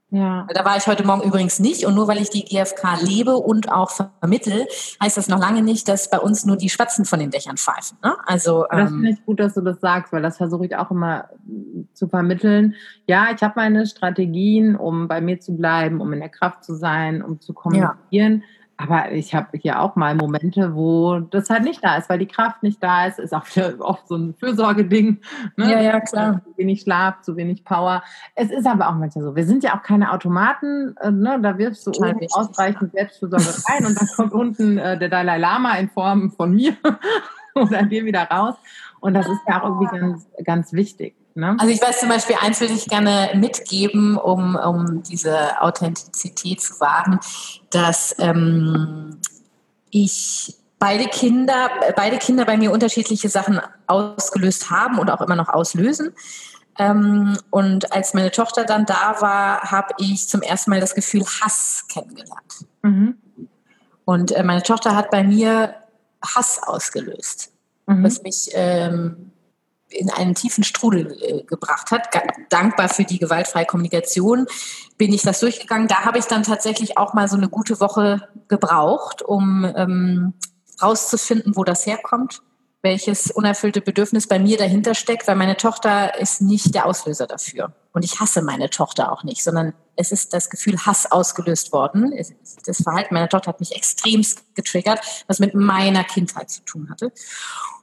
Ja. Da war ich heute Morgen übrigens nicht. Und nur weil ich die GfK lebe und auch vermittel, heißt das noch lange nicht, dass bei uns nur die Spatzen von den Dächern pfeifen. Ne? Also, das ähm, finde ich gut, dass du das sagst, weil das versuche ich auch immer zu vermitteln. Ja, ich habe meine Strategien, um bei mir zu bleiben, um in der Kraft zu sein, um zu kommunizieren. Ja. Aber ich habe hier auch mal Momente, wo das halt nicht da ist, weil die Kraft nicht da ist. Ist auch oft so ein Fürsorgeding. Ne? Ja, ja, klar. Zu wenig Schlaf, zu wenig Power. Es ist aber auch manchmal so. Wir sind ja auch keine Automaten. Äh, ne? Da wirfst du oben ausreichend Selbstfürsorge rein und dann kommt unten äh, der Dalai Lama in Form von mir dann dir wieder raus. Und das ist ja auch irgendwie ganz, ganz wichtig. Ne? Also ich weiß zum Beispiel, eins will ich gerne mitgeben, um, um diese Authentizität zu wahren, dass ähm, ich beide Kinder, beide Kinder bei mir unterschiedliche Sachen ausgelöst haben und auch immer noch auslösen. Ähm, und als meine Tochter dann da war, habe ich zum ersten Mal das Gefühl Hass kennengelernt. Mhm. Und äh, meine Tochter hat bei mir Hass ausgelöst, mhm. was mich ähm, in einen tiefen Strudel äh, gebracht hat. Dankbar für die gewaltfreie Kommunikation bin ich das durchgegangen. Da habe ich dann tatsächlich auch mal so eine gute Woche gebraucht, um ähm, rauszufinden, wo das herkommt, welches unerfüllte Bedürfnis bei mir dahinter steckt, weil meine Tochter ist nicht der Auslöser dafür. Und ich hasse meine Tochter auch nicht, sondern es ist das Gefühl Hass ausgelöst worden. Das Verhalten meiner Tochter hat mich extremst getriggert, was mit meiner Kindheit zu tun hatte.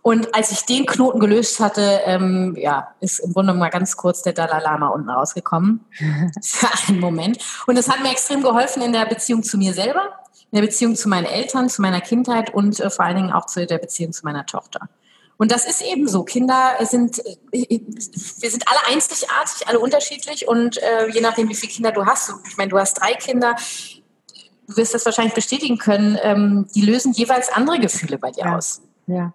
Und als ich den Knoten gelöst hatte, ähm, ja, ist im Grunde mal ganz kurz der Dalai Lama unten rausgekommen. Für einen Moment. Und das hat mir extrem geholfen in der Beziehung zu mir selber, in der Beziehung zu meinen Eltern, zu meiner Kindheit und äh, vor allen Dingen auch zu der Beziehung zu meiner Tochter. Und das ist eben so. Kinder sind, äh, wir sind alle einzigartig, alle unterschiedlich und äh, je nachdem, wie viele Kinder du hast, ich meine, du hast drei Kinder, du wirst das wahrscheinlich bestätigen können, ähm, die lösen jeweils andere Gefühle bei dir ja. aus. Ja.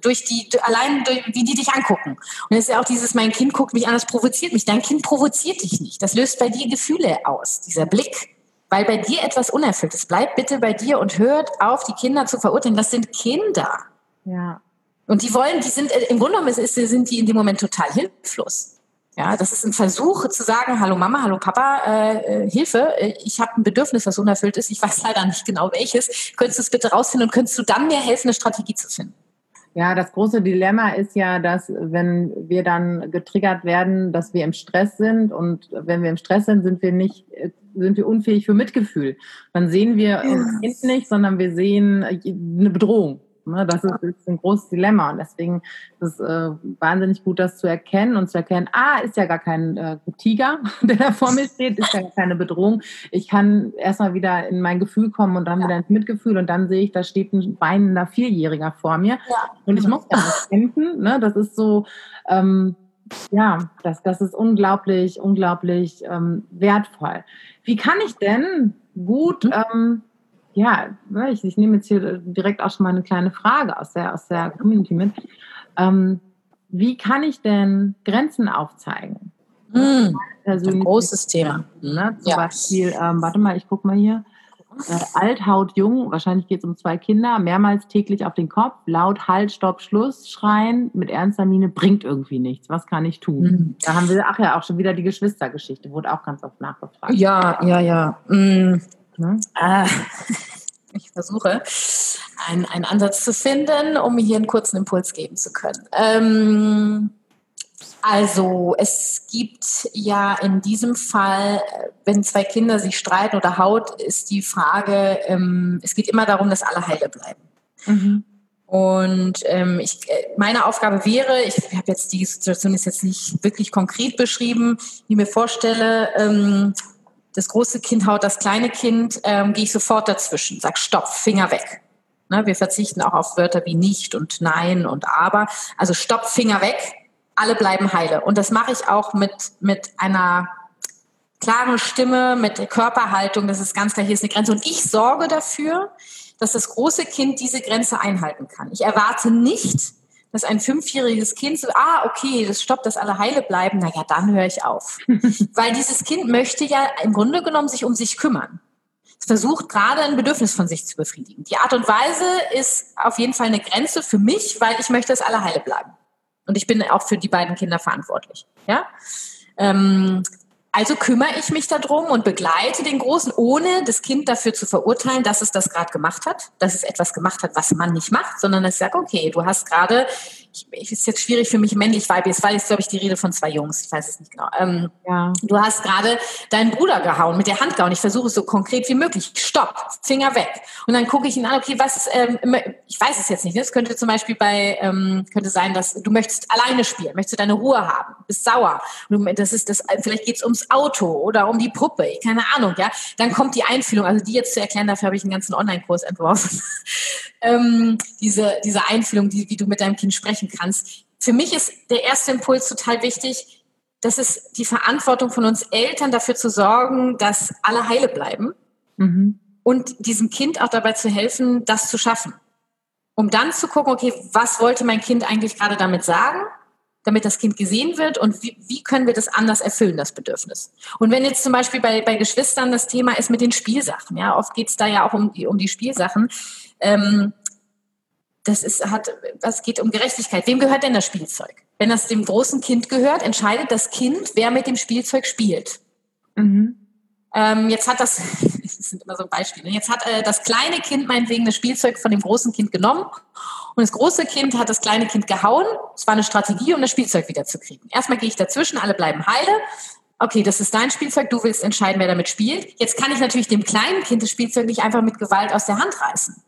Durch die, allein durch, wie die dich angucken. Und es ist ja auch dieses, mein Kind guckt mich an, das provoziert mich. Dein Kind provoziert dich nicht. Das löst bei dir Gefühle aus, dieser Blick. Weil bei dir etwas unerfüllt ist. Bleib bitte bei dir und hört auf, die Kinder zu verurteilen. Das sind Kinder. Ja. Und die wollen, die sind, im Grunde genommen sind die in dem Moment total hilflos. Ja, das ist ein Versuch zu sagen, hallo Mama, hallo Papa, äh, äh Hilfe, äh, ich habe ein Bedürfnis, das unerfüllt ist, ich weiß leider nicht genau welches. Könntest du es bitte rausfinden und könntest du dann mir helfen, eine Strategie zu finden? Ja, das große Dilemma ist ja, dass wenn wir dann getriggert werden, dass wir im Stress sind und wenn wir im Stress sind, sind wir nicht äh, sind wir unfähig für Mitgefühl. Dann sehen wir uns Kind nicht, sondern wir sehen eine Bedrohung. Ne? Das ist, ist, ein großes Dilemma und deswegen ist es äh, wahnsinnig gut, das zu erkennen und zu erkennen, ah, ist ja gar kein äh, Tiger, der da vor mir steht, ist ja gar keine Bedrohung. Ich kann erstmal wieder in mein Gefühl kommen und dann ja. wieder ins Mitgefühl und dann sehe ich, da steht ein weinender Vierjähriger vor mir ja. und ich muss damit kämpfen. Ne? Das ist so, ähm, ja, das, das ist unglaublich, unglaublich ähm, wertvoll. Wie kann ich denn gut mhm. ähm, ja, ich, ich nehme jetzt hier direkt auch schon mal eine kleine Frage aus der, aus der Community mit. Ähm, wie kann ich denn Grenzen aufzeigen? Mm, ein großes Thema. Ne? Zum ja. Beispiel, ähm, warte mal, ich gucke mal hier. Äh, alt, haut, jung, wahrscheinlich geht es um zwei Kinder, mehrmals täglich auf den Kopf, laut, halt, stopp, Schluss, schreien, mit ernster Miene, bringt irgendwie nichts. Was kann ich tun? Mhm. Da haben wir, ach ja, auch schon wieder die Geschwistergeschichte, wurde auch ganz oft nachgefragt. Ja, ja, ja. Mhm. Ne? Äh, ich versuche, einen, einen Ansatz zu finden, um hier einen kurzen Impuls geben zu können. Ähm, also es gibt ja in diesem Fall, wenn zwei Kinder sich streiten oder haut, ist die Frage, ähm, es geht immer darum, dass alle heile bleiben. Mhm. Und ähm, ich, meine Aufgabe wäre, ich habe jetzt die Situation ist jetzt nicht wirklich konkret beschrieben, wie ich mir vorstelle, ähm, das große Kind haut das kleine Kind, ähm, gehe ich sofort dazwischen, sag Stopp, Finger weg. Ne, wir verzichten auch auf Wörter wie nicht und nein und aber. Also Stopp, Finger weg, alle bleiben heile. Und das mache ich auch mit, mit einer klaren Stimme, mit Körperhaltung, das ist ganz klar, hier ist eine Grenze. Und ich sorge dafür, dass das große Kind diese Grenze einhalten kann. Ich erwarte nicht, dass ein fünfjähriges Kind so, ah, okay, das stoppt, dass alle heile bleiben, naja, dann höre ich auf. Weil dieses Kind möchte ja im Grunde genommen sich um sich kümmern. Es versucht gerade ein Bedürfnis von sich zu befriedigen. Die Art und Weise ist auf jeden Fall eine Grenze für mich, weil ich möchte, dass alle heile bleiben. Und ich bin auch für die beiden Kinder verantwortlich. Ja? Ähm, also kümmere ich mich darum und begleite den Großen, ohne das Kind dafür zu verurteilen, dass es das gerade gemacht hat, dass es etwas gemacht hat, was man nicht macht, sondern ich sage, okay, du hast gerade ich, ist jetzt schwierig für mich männlich weiblich, weil jetzt glaube ich die Rede von zwei Jungs, ich weiß es nicht genau. Ähm, ja. Du hast gerade deinen Bruder gehauen, mit der Hand gehauen. Ich versuche es so konkret wie möglich. Stopp, Finger weg. Und dann gucke ich ihn an, okay, was, ähm, ich weiß es jetzt nicht. Ne? könnte zum Beispiel bei, ähm, könnte sein, dass du möchtest alleine spielen, möchtest du deine Ruhe haben, bist sauer. Das ist das, vielleicht geht es ums Auto oder um die Puppe, keine Ahnung, ja. Dann kommt die Einfühlung, also die jetzt zu erklären, dafür habe ich einen ganzen Online-Kurs entworfen. ähm, diese, diese Einfühlung, die, wie du mit deinem Kind sprechen kannst. Für mich ist der erste Impuls total wichtig. Das ist die Verantwortung von uns Eltern, dafür zu sorgen, dass alle heile bleiben mhm. und diesem Kind auch dabei zu helfen, das zu schaffen. Um dann zu gucken, okay, was wollte mein Kind eigentlich gerade damit sagen? damit das Kind gesehen wird und wie, wie, können wir das anders erfüllen, das Bedürfnis. Und wenn jetzt zum Beispiel bei, bei Geschwistern das Thema ist mit den Spielsachen, ja, oft geht es da ja auch um die, um die Spielsachen, ähm, das ist, hat, was geht um Gerechtigkeit. Wem gehört denn das Spielzeug? Wenn das dem großen Kind gehört, entscheidet das Kind, wer mit dem Spielzeug spielt. Mhm. Ähm, jetzt hat das, das sind immer so Beispiele, jetzt hat äh, das kleine Kind meinetwegen das Spielzeug von dem großen Kind genommen und das große Kind hat das kleine Kind gehauen. Es war eine Strategie, um das Spielzeug wiederzukriegen. Erstmal gehe ich dazwischen, alle bleiben heile. Okay, das ist dein Spielzeug, du willst entscheiden, wer damit spielt. Jetzt kann ich natürlich dem kleinen Kind das Spielzeug nicht einfach mit Gewalt aus der Hand reißen.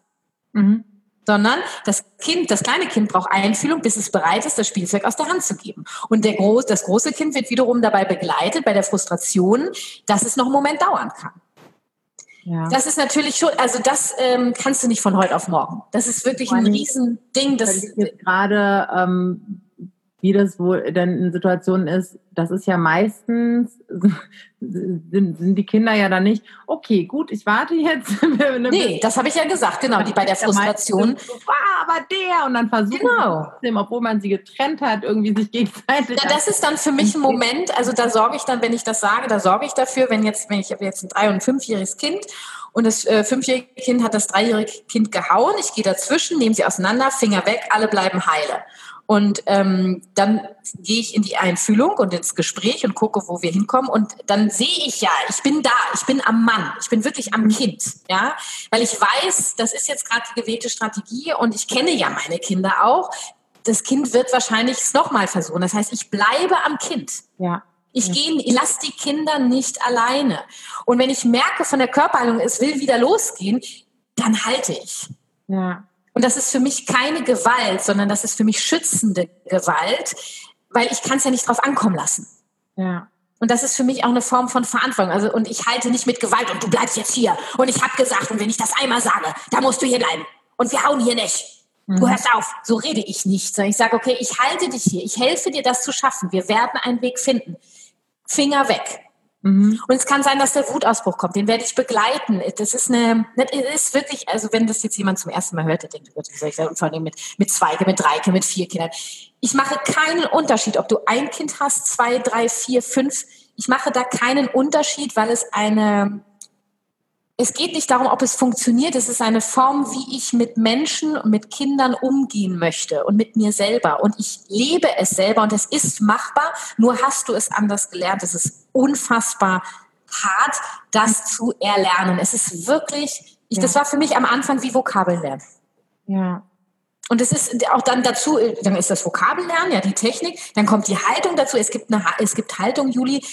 Mhm sondern das Kind, das kleine Kind braucht Einfühlung, bis es bereit ist, das Spielzeug aus der Hand zu geben. Und der groß, das große Kind wird wiederum dabei begleitet bei der Frustration, dass es noch einen Moment dauern kann. Ja. Das ist natürlich schon, also das ähm, kannst du nicht von heute auf morgen. Das ist wirklich ein Riesending. Das gerade ähm, wie das wohl dann in Situationen ist, das ist ja meistens, sind, sind die Kinder ja dann nicht, okay, gut, ich warte jetzt. nee, das habe ich ja gesagt, genau, die bei der Frustration. So, aber der, und dann versuchen genau. trotzdem, obwohl man sie getrennt hat, irgendwie sich gegenseitig. Ja, das ist dann für mich ein Moment, also da sorge ich dann, wenn ich das sage, da sorge ich dafür, wenn jetzt, wenn ich habe jetzt ein drei- und fünfjähriges Kind und das äh, fünfjährige Kind hat das dreijährige Kind gehauen, ich gehe dazwischen, nehme sie auseinander, Finger weg, alle bleiben heile. Und ähm, dann gehe ich in die Einfühlung und ins Gespräch und gucke, wo wir hinkommen. Und dann sehe ich ja, ich bin da, ich bin am Mann, ich bin wirklich am Kind, ja, weil ich weiß, das ist jetzt gerade die gewählte Strategie und ich kenne ja meine Kinder auch. Das Kind wird wahrscheinlich es nochmal versuchen. Das heißt, ich bleibe am Kind. Ja. Ich ja. gehe, ich lasse die Kinder nicht alleine. Und wenn ich merke von der Körperhaltung, es will wieder losgehen, dann halte ich. Ja. Und das ist für mich keine Gewalt, sondern das ist für mich schützende Gewalt, weil ich kann es ja nicht drauf ankommen lassen. Ja. Und das ist für mich auch eine Form von Verantwortung. Also, und ich halte nicht mit Gewalt und du bleibst jetzt hier. Und ich habe gesagt, und wenn ich das einmal sage, da musst du hier bleiben. Und wir hauen hier nicht. Du mhm. hörst auf. So rede ich nicht. Sondern ich sage, okay, ich halte dich hier. Ich helfe dir, das zu schaffen. Wir werden einen Weg finden. Finger weg. Mhm. Und es kann sein, dass der Wutausbruch kommt. Den werde ich begleiten. Das ist eine, das ist wirklich, also wenn das jetzt jemand zum ersten Mal hört, der denkt, wie soll ich sagen, vor allem mit, mit zwei, mit drei, mit vier Kindern. Ich mache keinen Unterschied, ob du ein Kind hast, zwei, drei, vier, fünf. Ich mache da keinen Unterschied, weil es eine, es geht nicht darum, ob es funktioniert. Es ist eine Form, wie ich mit Menschen und mit Kindern umgehen möchte und mit mir selber. Und ich lebe es selber und es ist machbar. Nur hast du es anders gelernt. Es ist unfassbar hart, das zu erlernen. Es ist wirklich, ich, ja. das war für mich am Anfang wie Vokabeln lernen. Ja. Und es ist auch dann dazu, dann ist das Vokabellernen, ja, die Technik, dann kommt die Haltung dazu. Es gibt eine, es gibt Haltung, Juli,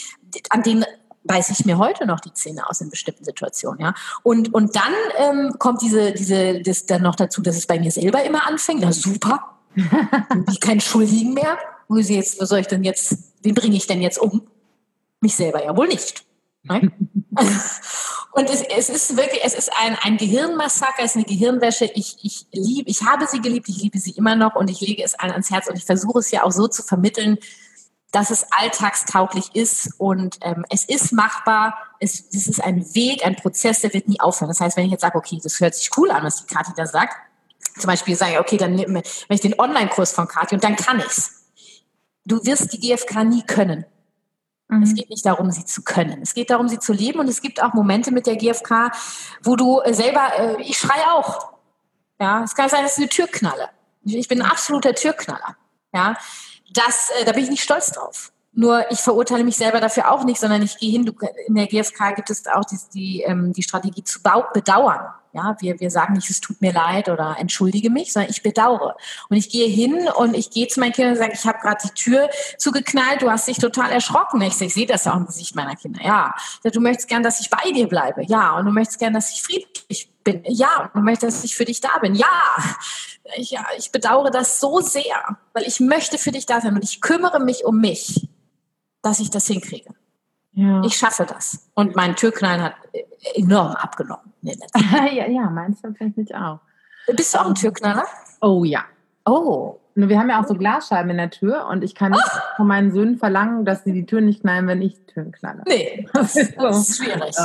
an denen beiße ich mir heute noch die Zähne aus in bestimmten Situationen, ja. Und, und dann ähm, kommt diese, diese, das dann noch dazu, dass es bei mir selber immer anfängt. Na super. ich kein Schuldigen mehr. Wo sie jetzt, wo soll ich denn jetzt, wen bringe ich denn jetzt um? Mich selber ja wohl nicht. Und es, es, ist wirklich, es ist ein, ein Gehirnmassaker, es ist eine Gehirnwäsche. Ich, ich liebe, ich habe sie geliebt, ich liebe sie immer noch und ich lege es allen ans Herz und ich versuche es ja auch so zu vermitteln, dass es alltagstauglich ist und ähm, es ist machbar. Es, es ist ein Weg, ein Prozess, der wird nie aufhören. Das heißt, wenn ich jetzt sage, okay, das hört sich cool an, was die Kathi da sagt, zum Beispiel sage ich, okay, dann wenn ich den Online-Kurs von Kathi und dann kann ich's. Du wirst die GfK nie können. Mhm. Es geht nicht darum, sie zu können. Es geht darum, sie zu leben. Und es gibt auch Momente mit der GfK, wo du äh, selber, äh, ich schreie auch. Ja, es kann sein, dass ich eine Tür knalle. Ich bin ein absoluter Türknaller. Ja, das, äh, da bin ich nicht stolz drauf. Nur ich verurteile mich selber dafür auch nicht, sondern ich gehe hin. Du, in der GfK gibt es auch die, die, ähm, die Strategie zu bedauern. Ja, wir, wir sagen nicht, es tut mir leid oder entschuldige mich, sondern ich bedauere. Und ich gehe hin und ich gehe zu meinen Kindern und sage, ich habe gerade die Tür zugeknallt, du hast dich total erschrocken. Ich, ich sehe das ja auch im Gesicht meiner Kinder. Ja, du möchtest gern, dass ich bei dir bleibe. Ja, und du möchtest gern, dass ich friedlich bin. Ja, und du möchtest, dass ich für dich da bin. Ja, ich, ja, ich bedauere das so sehr, weil ich möchte für dich da sein und ich kümmere mich um mich, dass ich das hinkriege. Ja. Ich schaffe das. Und mein Türknallen hat enorm abgenommen. ja, ja, meins tatsächlich auch. Bist du auch ein Türknaller? Oh ja. Oh. Wir haben ja auch so Glasscheiben in der Tür und ich kann nicht oh. von meinen Söhnen verlangen, dass sie die Tür nicht knallen, wenn ich Türen knalle. Nee, das, das ist schwierig.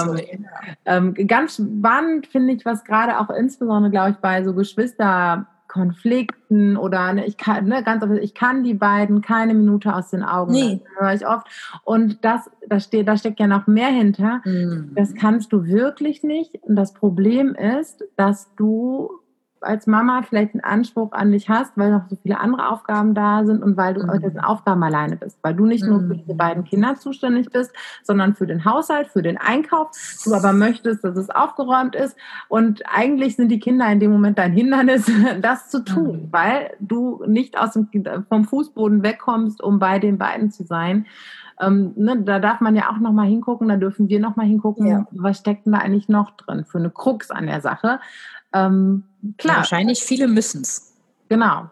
ähm, ähm, ganz spannend finde ich, was gerade auch insbesondere, glaube ich, bei so Geschwister Konflikten oder ne, ich kann, ne, ganz oft, ich kann die beiden keine Minute aus den Augen nee. Das höre ich oft. Und das, da steht, da steckt ja noch mehr hinter. Mhm. Das kannst du wirklich nicht. Und das Problem ist, dass du als Mama vielleicht einen Anspruch an dich hast, weil noch so viele andere Aufgaben da sind und weil du mhm. diesen Aufgaben alleine bist, weil du nicht nur für diese beiden Kinder zuständig bist, sondern für den Haushalt, für den Einkauf, du aber möchtest, dass es aufgeräumt ist und eigentlich sind die Kinder in dem Moment dein Hindernis, das zu tun, mhm. weil du nicht aus dem, vom Fußboden wegkommst, um bei den beiden zu sein. Ähm, ne, da darf man ja auch noch mal hingucken, da dürfen wir noch mal hingucken, ja. was steckt denn da eigentlich noch drin für eine Krux an der Sache. Ähm, klar. Wahrscheinlich viele müssen es. Genau.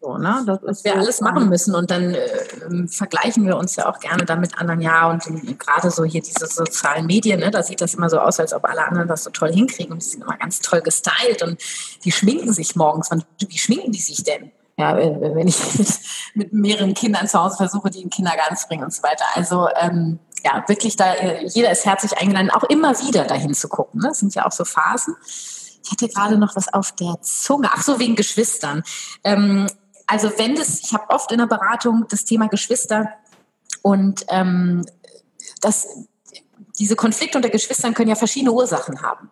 So, ne? Das Was wir so alles machen müssen und dann äh, vergleichen wir uns ja auch gerne dann mit anderen. Ja, und gerade so hier diese sozialen Medien, ne, da sieht das immer so aus, als ob alle anderen das so toll hinkriegen und die sind immer ganz toll gestylt und die schminken sich morgens. Wie schminken die sich denn? Ja, wenn ich mit, mit mehreren Kindern zu Hause versuche, die in den Kindergarten zu bringen und so weiter. Also ähm, ja, wirklich da, äh, jeder ist herzlich eingeladen, auch immer wieder dahin zu gucken. Ne? Das sind ja auch so Phasen. Ich hatte gerade noch was auf der Zunge. Ach so, wegen Geschwistern. Ähm, also wenn das, ich habe oft in der Beratung das Thema Geschwister und ähm, das, diese Konflikte unter Geschwistern können ja verschiedene Ursachen haben.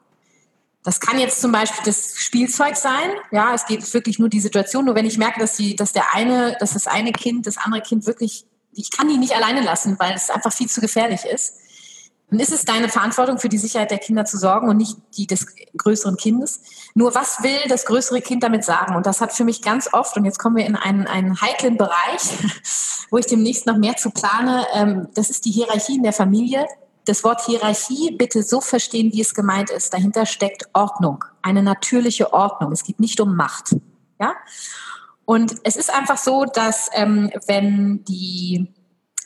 Das kann jetzt zum Beispiel das Spielzeug sein. Ja, es geht wirklich nur die Situation. Nur wenn ich merke, dass, die, dass der eine, dass das eine Kind, das andere Kind wirklich, ich kann die nicht alleine lassen, weil es einfach viel zu gefährlich ist dann ist es deine Verantwortung, für die Sicherheit der Kinder zu sorgen und nicht die des größeren Kindes. Nur was will das größere Kind damit sagen? Und das hat für mich ganz oft, und jetzt kommen wir in einen, einen heiklen Bereich, wo ich demnächst noch mehr zu plane, ähm, das ist die Hierarchie in der Familie. Das Wort Hierarchie bitte so verstehen, wie es gemeint ist. Dahinter steckt Ordnung, eine natürliche Ordnung. Es geht nicht um Macht. Ja? Und es ist einfach so, dass ähm, wenn die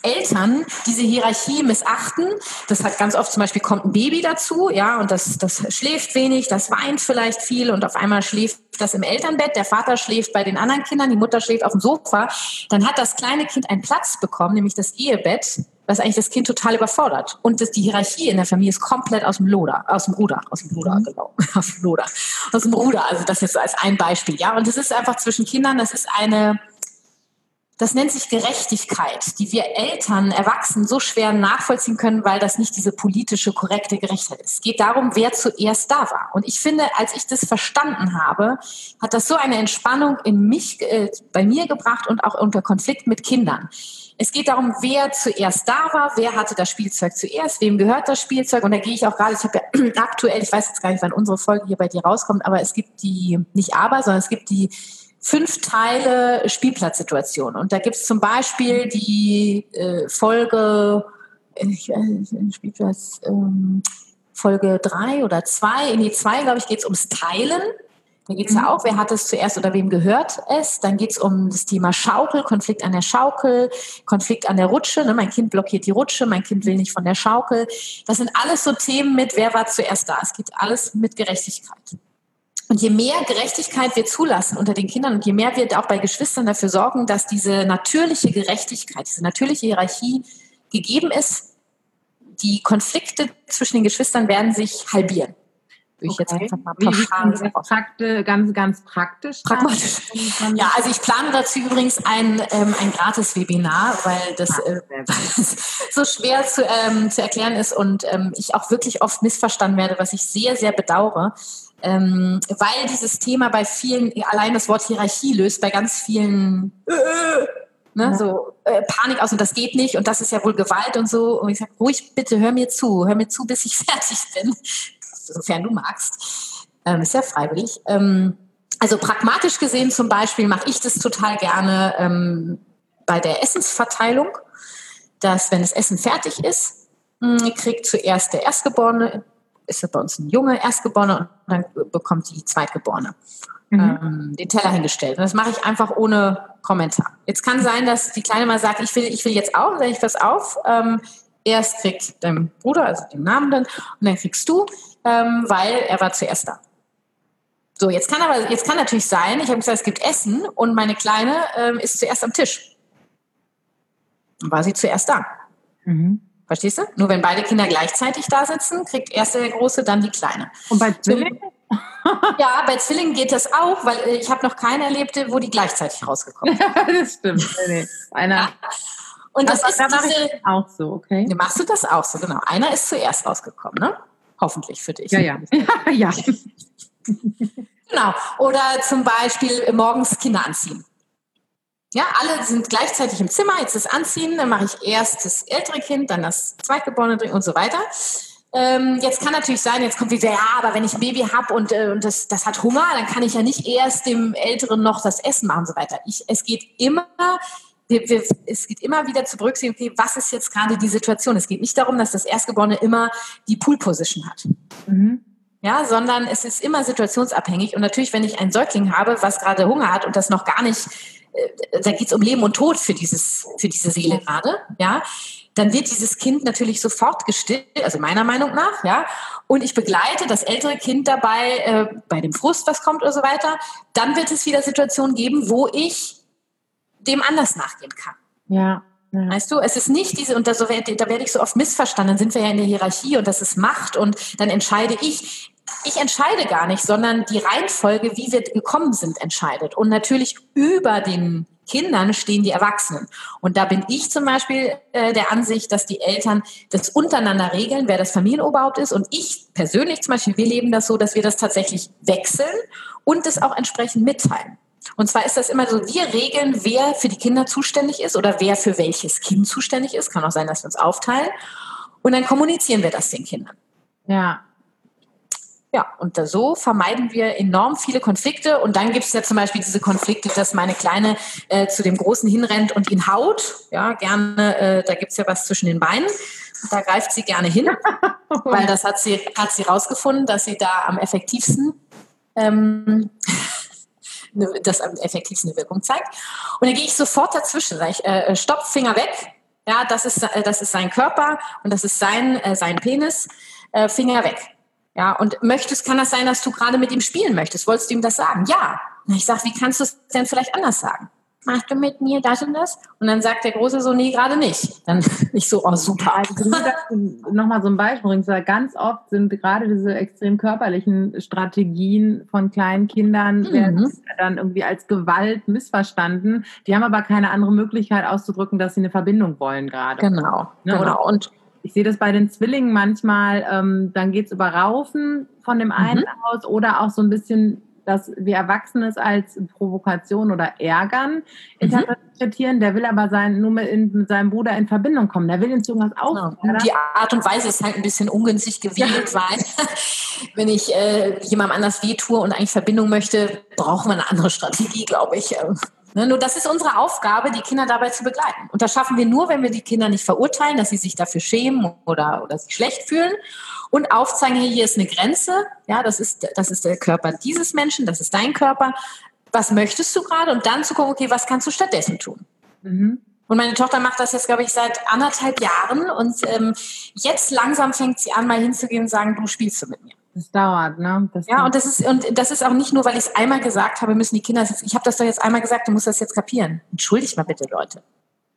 Eltern diese Hierarchie missachten. Das hat ganz oft zum Beispiel kommt ein Baby dazu, ja, und das, das schläft wenig, das weint vielleicht viel und auf einmal schläft das im Elternbett, der Vater schläft bei den anderen Kindern, die Mutter schläft auf dem Sofa. Dann hat das kleine Kind einen Platz bekommen, nämlich das Ehebett, was eigentlich das Kind total überfordert. Und das, die Hierarchie in der Familie ist komplett aus dem Loder, aus dem Ruder, aus dem Ruder, mhm. genau, aus dem Loder, aus dem Ruder. Also das jetzt als ein Beispiel, ja. Und es ist einfach zwischen Kindern, das ist eine, das nennt sich Gerechtigkeit, die wir Eltern, Erwachsenen so schwer nachvollziehen können, weil das nicht diese politische, korrekte Gerechtigkeit ist. Es geht darum, wer zuerst da war. Und ich finde, als ich das verstanden habe, hat das so eine Entspannung in mich, äh, bei mir gebracht und auch unter Konflikt mit Kindern. Es geht darum, wer zuerst da war, wer hatte das Spielzeug zuerst, wem gehört das Spielzeug. Und da gehe ich auch gerade, ich habe ja aktuell, ich weiß jetzt gar nicht, wann unsere Folge hier bei dir rauskommt, aber es gibt die, nicht aber, sondern es gibt die fünf Teile Spielplatzsituation. Und da gibt es zum Beispiel die äh, Folge, ich weiß, Spielplatz, ähm, Folge drei oder zwei, in die zwei, glaube ich, geht es ums Teilen. Da geht es mhm. ja auch, wer hat es zuerst oder wem gehört es. Dann geht es um das Thema Schaukel, Konflikt an der Schaukel, Konflikt an der Rutsche. Ne? Mein Kind blockiert die Rutsche, mein Kind will nicht von der Schaukel. Das sind alles so Themen mit, wer war zuerst da. Es geht alles mit Gerechtigkeit. Und je mehr Gerechtigkeit wir zulassen unter den Kindern und je mehr wir auch bei Geschwistern dafür sorgen, dass diese natürliche Gerechtigkeit, diese natürliche Hierarchie gegeben ist, die Konflikte zwischen den Geschwistern werden sich halbieren. Okay. Ich jetzt einfach mal pauschal Prakte, ganz, ganz praktisch. Pragmatisch. Ja, also ich plane dazu übrigens ein, ähm, ein gratis Webinar, weil das äh, so schwer zu, ähm, zu erklären ist und ähm, ich auch wirklich oft missverstanden werde, was ich sehr, sehr bedauere ähm, weil dieses Thema bei vielen, allein das Wort Hierarchie löst bei ganz vielen äh, ne, ja. so äh, Panik aus und das geht nicht und das ist ja wohl Gewalt und so. Und ich sage, ruhig bitte, hör mir zu, hör mir zu, bis ich fertig bin, sofern du magst. Ähm, ist ja freiwillig. Ähm, also pragmatisch gesehen zum Beispiel mache ich das total gerne ähm, bei der Essensverteilung, dass wenn das Essen fertig ist, kriegt zuerst der Erstgeborene ist bei uns ein Junge, Erstgeborene und dann bekommt die Zweitgeborene mhm. ähm, den Teller hingestellt. Und das mache ich einfach ohne Kommentar. Jetzt kann sein, dass die Kleine mal sagt, ich will, ich will jetzt auch, sage ich was auf. Ähm, erst kriegt dein Bruder, also den Namen dann, und dann kriegst du, ähm, weil er war zuerst da. So, jetzt kann aber, jetzt kann natürlich sein, ich habe gesagt, es gibt Essen und meine Kleine ähm, ist zuerst am Tisch. Dann war sie zuerst da. Mhm. Verstehst du? Nur wenn beide Kinder gleichzeitig da sitzen, kriegt erst der Große, dann die Kleine. Und bei Zwillingen? ja, bei Zwillingen geht das auch, weil ich habe noch keine erlebte, wo die gleichzeitig rausgekommen sind. das stimmt. Nee, Einer. Ja. Und das, das ist da diese, auch so, okay? Machst du das auch so, genau. Einer ist zuerst rausgekommen, ne? Hoffentlich für dich. Ja, ja. ja, ja. genau. Oder zum Beispiel morgens Kinder anziehen. Ja, alle sind gleichzeitig im Zimmer, jetzt das Anziehen, dann mache ich erst das ältere Kind, dann das Zweitgeborene und so weiter. Ähm, jetzt kann natürlich sein, jetzt kommt wieder, ja, aber wenn ich ein Baby habe und, äh, und das, das hat Hunger, dann kann ich ja nicht erst dem Älteren noch das Essen machen und so weiter. Ich, es geht immer wir, wir, es geht immer wieder zu berücksichtigen, okay, was ist jetzt gerade die Situation? Es geht nicht darum, dass das Erstgeborene immer die Pool-Position hat. Mhm. Ja, sondern es ist immer situationsabhängig. Und natürlich, wenn ich einen Säugling habe, was gerade Hunger hat und das noch gar nicht da geht es um Leben und Tod für dieses, für diese Seele gerade, ja, dann wird dieses Kind natürlich sofort gestillt, also meiner Meinung nach, ja, und ich begleite das ältere Kind dabei äh, bei dem Frust, was kommt oder so weiter. Dann wird es wieder Situationen geben, wo ich dem anders nachgehen kann. Ja. Ja. Weißt du, es ist nicht diese, und da, so, da werde ich so oft missverstanden, dann sind wir ja in der Hierarchie und das ist Macht und dann entscheide ich ich entscheide gar nicht, sondern die Reihenfolge, wie wir gekommen sind, entscheidet. Und natürlich über den Kindern stehen die Erwachsenen. Und da bin ich zum Beispiel äh, der Ansicht, dass die Eltern das untereinander regeln, wer das Familienoberhaupt ist. Und ich persönlich zum Beispiel, wir leben das so, dass wir das tatsächlich wechseln und das auch entsprechend mitteilen. Und zwar ist das immer so, wir regeln, wer für die Kinder zuständig ist oder wer für welches Kind zuständig ist. Kann auch sein, dass wir uns aufteilen. Und dann kommunizieren wir das den Kindern. Ja. Ja, und so vermeiden wir enorm viele Konflikte. Und dann gibt es ja zum Beispiel diese Konflikte, dass meine Kleine äh, zu dem Großen hinrennt und ihn haut. Ja, gerne, äh, da gibt es ja was zwischen den Beinen. Da greift sie gerne hin, weil das hat sie, hat sie rausgefunden, dass sie da am effektivsten ähm, das am effektivsten eine Wirkung zeigt. Und dann gehe ich sofort dazwischen, sage ich, äh, stopp, Finger weg. Ja, das ist, äh, das ist sein Körper und das ist sein, äh, sein Penis. Äh, Finger weg. Ja, und möchtest, kann das sein, dass du gerade mit ihm spielen möchtest? Wolltest du ihm das sagen? Ja. Und ich sage, wie kannst du es denn vielleicht anders sagen? Machst du mit mir das und das? Und dann sagt der Große so, nee, gerade nicht. Dann nicht so, oh super. Also, Nochmal so ein Beispiel bringst, weil ganz oft sind gerade diese extrem körperlichen Strategien von kleinen Kindern mhm. werden dann irgendwie als Gewalt missverstanden. Die haben aber keine andere Möglichkeit auszudrücken, dass sie eine Verbindung wollen gerade. Genau, ne? genau. Und ich sehe das bei den Zwillingen manchmal, ähm, dann geht es über Raufen von dem einen mhm. aus oder auch so ein bisschen dass wir Erwachsene es als Provokation oder Ärgern mhm. interpretieren. Der will aber sein, nur mit, in, mit, seinem Bruder in Verbindung kommen. Der will ihn zu irgendwas aufnehmen. Genau. Die Art und Weise ist halt ein bisschen ungünstig gewählt, ja. weil wenn ich äh, jemandem anders wehtue und eigentlich Verbindung möchte, brauchen wir eine andere Strategie, glaube ich. Ne, nur das ist unsere Aufgabe, die Kinder dabei zu begleiten. Und das schaffen wir nur, wenn wir die Kinder nicht verurteilen, dass sie sich dafür schämen oder, oder sich schlecht fühlen und aufzeigen, hey, hier ist eine Grenze, ja, das ist, das ist der Körper dieses Menschen, das ist dein Körper. Was möchtest du gerade? Und dann zu gucken, okay, was kannst du stattdessen tun? Mhm. Und meine Tochter macht das jetzt, glaube ich, seit anderthalb Jahren. Und ähm, jetzt langsam fängt sie an, mal hinzugehen und sagen, du spielst du mit mir. Das dauert, ne? Das ja, und das ist und das ist auch nicht nur, weil ich es einmal gesagt habe, müssen die Kinder. Ich habe das doch jetzt einmal gesagt, du musst das jetzt kapieren. Entschuldigt mal bitte, Leute.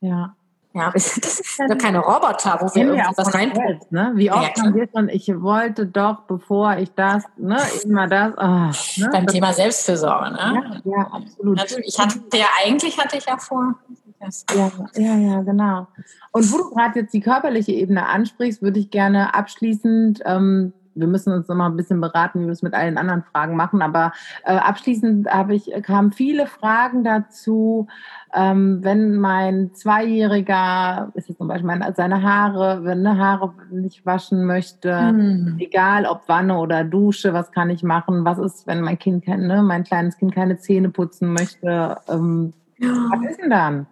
Ja. Ja, das sind ja keine Roboter, wo wir irgendwas rein. Ne? Wie oft ja, haben wir schon, ich wollte doch, bevor ich das, ne, immer das. Oh, ne? Beim das Thema Selbstfürsorge, ne? Ja, ja absolut. Also ich hatte ja, eigentlich hatte ich ja vor. Ja, ja, ja, genau. Und wo du gerade jetzt die körperliche Ebene ansprichst, würde ich gerne abschließend ähm, wir müssen uns noch mal ein bisschen beraten, wie wir es mit allen anderen Fragen machen. Aber äh, abschließend habe ich, kamen viele Fragen dazu, ähm, wenn mein Zweijähriger, ist es zum Beispiel meine, seine Haare, wenn eine Haare nicht waschen möchte, hm. egal ob Wanne oder Dusche, was kann ich machen? Was ist, wenn mein Kind, ne, mein kleines Kind keine Zähne putzen möchte? Ähm, ja. Was ist denn dann?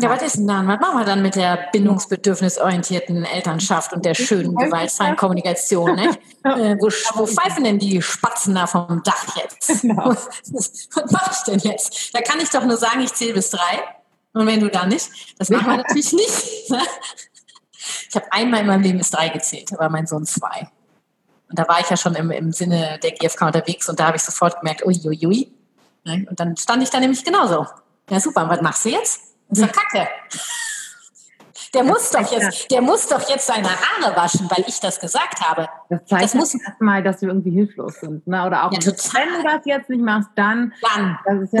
Ja, was ist denn dann? Was machen wir dann mit der bindungsbedürfnisorientierten Elternschaft und der schönen, gewaltfreien Kommunikation? Ne? äh, wo, wo pfeifen denn die Spatzen da vom Dach jetzt? Genau. Was mache ich denn jetzt? Da kann ich doch nur sagen, ich zähle bis drei. Und wenn du da nicht, das machen wir natürlich nicht. Ne? Ich habe einmal in meinem Leben bis drei gezählt, war mein Sohn zwei. Und da war ich ja schon im, im Sinne der GfK unterwegs und da habe ich sofort gemerkt, uiuiui. Ui, ui. Und dann stand ich da nämlich genauso. Ja, super, und was machst du jetzt? Das ist Kacke. Der muss doch jetzt, der muss doch jetzt seine Haare waschen, weil ich das gesagt habe. Das zeigt das muss erstmal, dass wir irgendwie hilflos sind, ne? Oder auch, ja, wenn du das jetzt nicht machst, dann, dann, das ist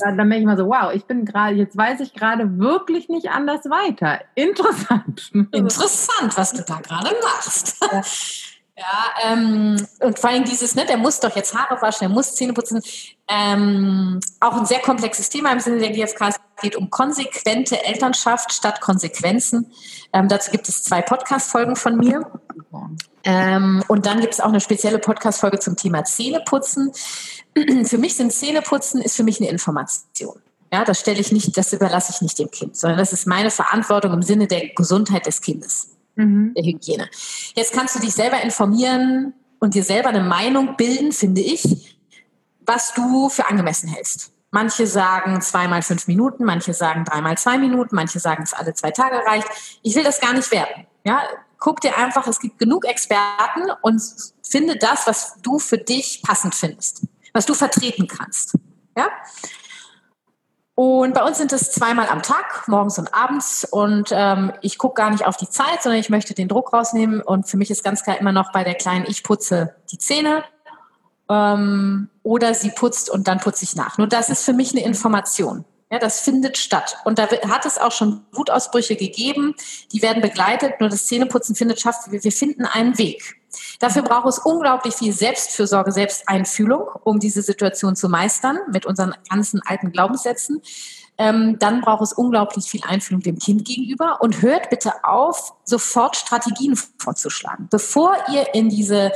ja, dann, dann merke ich mal so, wow, ich bin gerade, jetzt weiß ich gerade wirklich nicht anders weiter. Interessant. Interessant, was du da gerade machst. Ja. Ja, ähm, und vor allem dieses, ne, der muss doch jetzt Haare waschen, der muss Zähne putzen. Ähm, auch ein sehr komplexes Thema im Sinne der GfK. Es geht um konsequente Elternschaft statt Konsequenzen. Ähm, dazu gibt es zwei Podcast-Folgen von mir. Ähm, und dann gibt es auch eine spezielle Podcast-Folge zum Thema Zähneputzen. für mich sind Zähneputzen ist für mich eine Information. Ja, das stelle ich nicht, das überlasse ich nicht dem Kind, sondern das ist meine Verantwortung im Sinne der Gesundheit des Kindes mhm. der Hygiene. Jetzt kannst du dich selber informieren und dir selber eine Meinung bilden, finde ich, was du für angemessen hältst. Manche sagen zweimal fünf Minuten, manche sagen dreimal zwei Minuten, manche sagen es alle zwei Tage reicht. Ich will das gar nicht werten. Ja, guck dir einfach, es gibt genug Experten und finde das, was du für dich passend findest, was du vertreten kannst. Ja? Und bei uns sind es zweimal am Tag, morgens und abends. Und ähm, ich gucke gar nicht auf die Zeit, sondern ich möchte den Druck rausnehmen. Und für mich ist ganz klar immer noch bei der Kleinen, ich putze die Zähne ähm, oder sie putzt und dann putze ich nach. Nur das ist für mich eine Information. Ja, das findet statt. Und da hat es auch schon Wutausbrüche gegeben, die werden begleitet. Nur das Zähneputzen findet statt. Wir finden einen Weg. Dafür braucht es unglaublich viel Selbstfürsorge, Selbsteinfühlung, um diese Situation zu meistern mit unseren ganzen alten Glaubenssätzen. Ähm, dann braucht es unglaublich viel Einfühlung dem Kind gegenüber und hört bitte auf, sofort Strategien vorzuschlagen. Bevor ihr in diese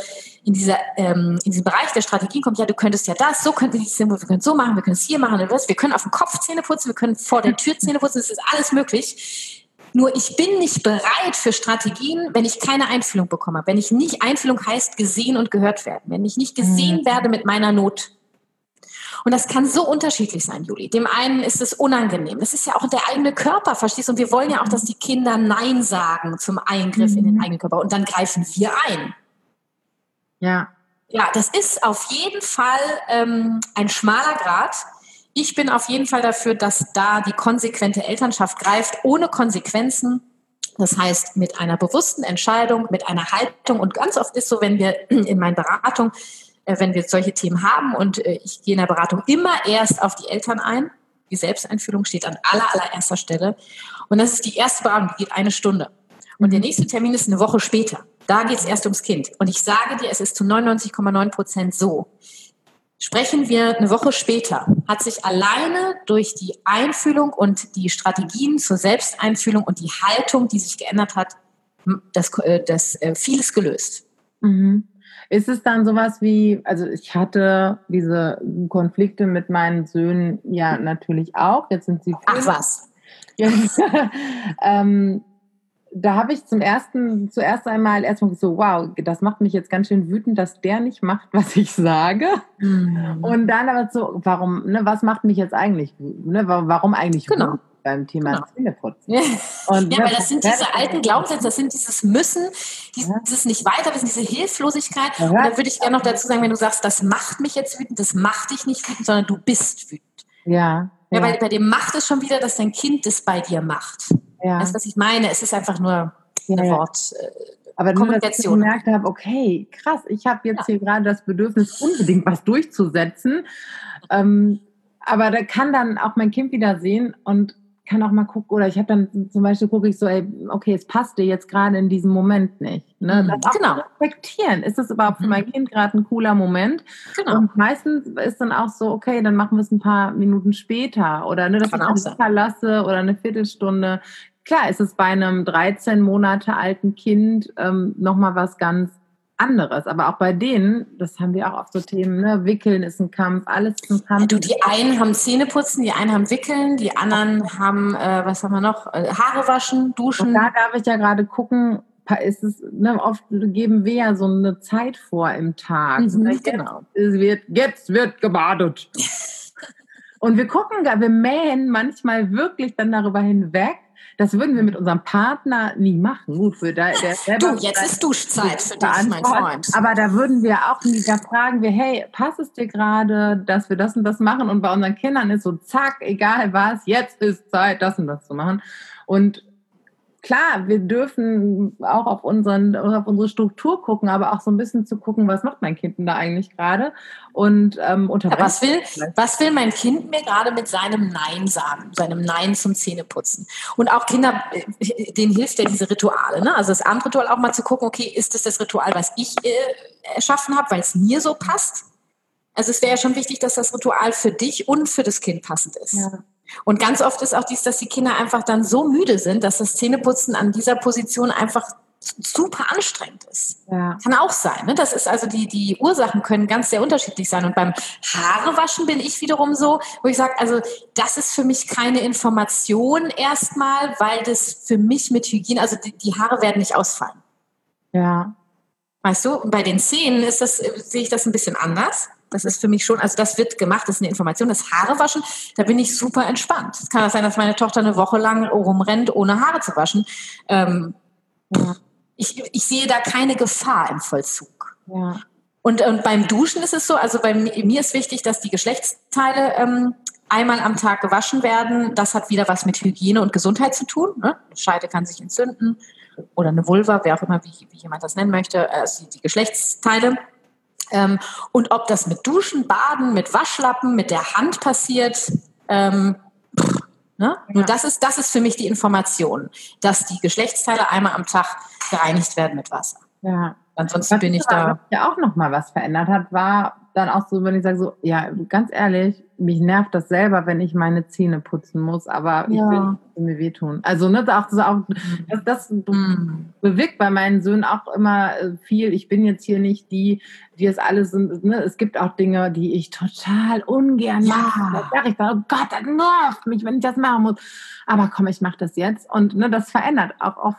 in dieser ähm, in diesen Bereich der Strategien kommt, ja, du könntest ja das, so könnten die Zähne wir können es so machen, wir können es hier machen wir können auf dem Kopf Zähne putzen, wir können vor der Tür Zähne putzen, das ist alles möglich. Nur ich bin nicht bereit für Strategien, wenn ich keine Einfühlung bekomme. Wenn ich nicht, Einfühlung heißt gesehen und gehört werden. Wenn ich nicht gesehen mhm. werde mit meiner Not. Und das kann so unterschiedlich sein, Juli. Dem einen ist es unangenehm. Das ist ja auch der eigene Körper, verstehst du? Und wir wollen ja auch, dass die Kinder Nein sagen zum Eingriff in den mhm. eigenen Körper. Und dann greifen wir ein. Ja. Ja, das ist auf jeden Fall ähm, ein schmaler Grad. Ich bin auf jeden Fall dafür, dass da die konsequente Elternschaft greift, ohne Konsequenzen. Das heißt, mit einer bewussten Entscheidung, mit einer Haltung. Und ganz oft ist so, wenn wir in meinen Beratungen, äh, wenn wir solche Themen haben und äh, ich gehe in der Beratung immer erst auf die Eltern ein. Die Selbsteinfühlung steht an aller, allererster Stelle. Und das ist die erste Beratung, die geht eine Stunde. Und der nächste Termin ist eine Woche später. Da geht es erst ums Kind. Und ich sage dir, es ist zu 99,9 Prozent so. Sprechen wir eine Woche später, hat sich alleine durch die Einfühlung und die Strategien zur Selbsteinfühlung und die Haltung, die sich geändert hat, das, äh, das äh, vieles gelöst. Mhm. Ist es dann sowas wie, also ich hatte diese Konflikte mit meinen Söhnen ja natürlich auch. Jetzt sind sie. Ach was. Jetzt, ähm, da habe ich zum ersten, zuerst einmal erstmal so, wow, das macht mich jetzt ganz schön wütend, dass der nicht macht, was ich sage. Mhm. Und dann aber so, warum, ne, was macht mich jetzt eigentlich, ne, warum eigentlich genau. beim Thema genau. Zähneputzen? Und, ja, weil das sind diese alten Glaubenssätze, das sind dieses Müssen, dieses ja. nicht weiterwissen, diese Hilflosigkeit. Ja. Und dann würde ich gerne noch dazu sagen, wenn du sagst, das macht mich jetzt wütend, das macht dich nicht wütend, sondern du bist wütend. Ja. Ja, weil bei dem macht es schon wieder, dass dein Kind das bei dir macht. Ja. Weißt du, was ich meine? Es ist einfach nur eine ja, Wort. Äh, aber nur, dass ich gemerkt habe, okay, krass, ich habe jetzt ja. hier gerade das Bedürfnis, unbedingt was durchzusetzen. Ähm, aber da kann dann auch mein Kind wieder sehen und kann auch mal gucken, oder ich habe dann zum Beispiel gucke ich so, ey, okay, es passt dir jetzt gerade in diesem Moment nicht. Ne? Mhm, das genau. reflektieren. Ist das überhaupt für mein mhm. Kind gerade ein cooler Moment? Genau. Und meistens ist dann auch so, okay, dann machen wir es ein paar Minuten später oder ne, dass kann ich es verlasse oder eine Viertelstunde. Klar ist es bei einem 13 Monate alten Kind ähm, nochmal was ganz anderes. Aber auch bei denen, das haben wir auch auf so Themen, ne? Wickeln ist ein Kampf, alles ist ein Kampf. Du, die einen haben Zähneputzen, die einen haben Wickeln, die anderen haben, äh, was haben wir noch, äh, Haare waschen, duschen. Und da darf ich ja gerade gucken, ist es, ne, oft geben wir ja so eine Zeit vor im Tag. Mhm, jetzt, genau. Es wird, jetzt wird gebadet. Und wir gucken, wir mähen manchmal wirklich dann darüber hinweg, das würden wir mit unserem Partner nie machen. Gut, für da, der Du, jetzt ist Duschzeit für dich, mein Freund. Aber da würden wir auch nie, da fragen wir, hey, passt es dir gerade, dass wir das und das machen? Und bei unseren Kindern ist so, zack, egal was, jetzt ist Zeit, das und das zu machen. Und klar, wir dürfen auch auf, unseren, auf unsere Struktur gucken, aber auch so ein bisschen zu gucken, was macht mein Kind denn da eigentlich gerade? Und ähm, ja, was, will, was will mein Kind mir gerade mit seinem Nein sagen, seinem Nein zum Zähneputzen? Und auch Kinder, äh, denen hilft ja diese Rituale. Ne? Also das Abendritual auch mal zu gucken, okay, ist das das Ritual, was ich äh, erschaffen habe, weil es mir so passt? Also es wäre ja schon wichtig, dass das Ritual für dich und für das Kind passend ist. Ja. Und ganz oft ist auch dies, dass die Kinder einfach dann so müde sind, dass das Zähneputzen an dieser Position einfach super anstrengend ist. Ja. Kann auch sein. Ne? Das ist also die, die Ursachen können ganz sehr unterschiedlich sein. Und beim Haarewaschen bin ich wiederum so, wo ich sage, also das ist für mich keine Information erstmal, weil das für mich mit Hygiene, also die, die Haare werden nicht ausfallen. Ja. Weißt du, bei den Zähnen ist das, sehe ich das ein bisschen anders. Das ist für mich schon, also das wird gemacht, das ist eine Information. Das Haare waschen, da bin ich super entspannt. Es kann auch sein, dass meine Tochter eine Woche lang rumrennt, ohne Haare zu waschen. Ähm, ich, ich sehe da keine Gefahr im Vollzug. Ja. Und, und beim Duschen ist es so, also bei mir ist wichtig, dass die Geschlechtsteile ähm, einmal am Tag gewaschen werden. Das hat wieder was mit Hygiene und Gesundheit zu tun. Ne? Scheide kann sich entzünden oder eine Vulva, wer auch immer, wie, wie jemand das nennen möchte, also die, die Geschlechtsteile. Ähm, und ob das mit Duschen, Baden, mit Waschlappen, mit der Hand passiert, ähm, pff, ne? Ja. Nur das ist, das ist für mich die Information, dass die Geschlechtsteile einmal am Tag gereinigt werden mit Wasser. Ja. Ansonsten bin ich da. Was ja auch noch mal was verändert hat, war dann auch so, wenn ich sage so, ja, ganz ehrlich, mich nervt das selber, wenn ich meine Zähne putzen muss, aber ich will mir wehtun. Also ne, auch, auch das, das mm. bewirkt bei meinen Söhnen auch immer äh, viel. Ich bin jetzt hier nicht die, die es alles sind. Ne? Es gibt auch Dinge, die ich total ungern ja. mache. Da sage ich dann, oh Gott, das nervt mich, wenn ich das machen muss. Aber komm, ich mache das jetzt. Und ne, das verändert auch, auch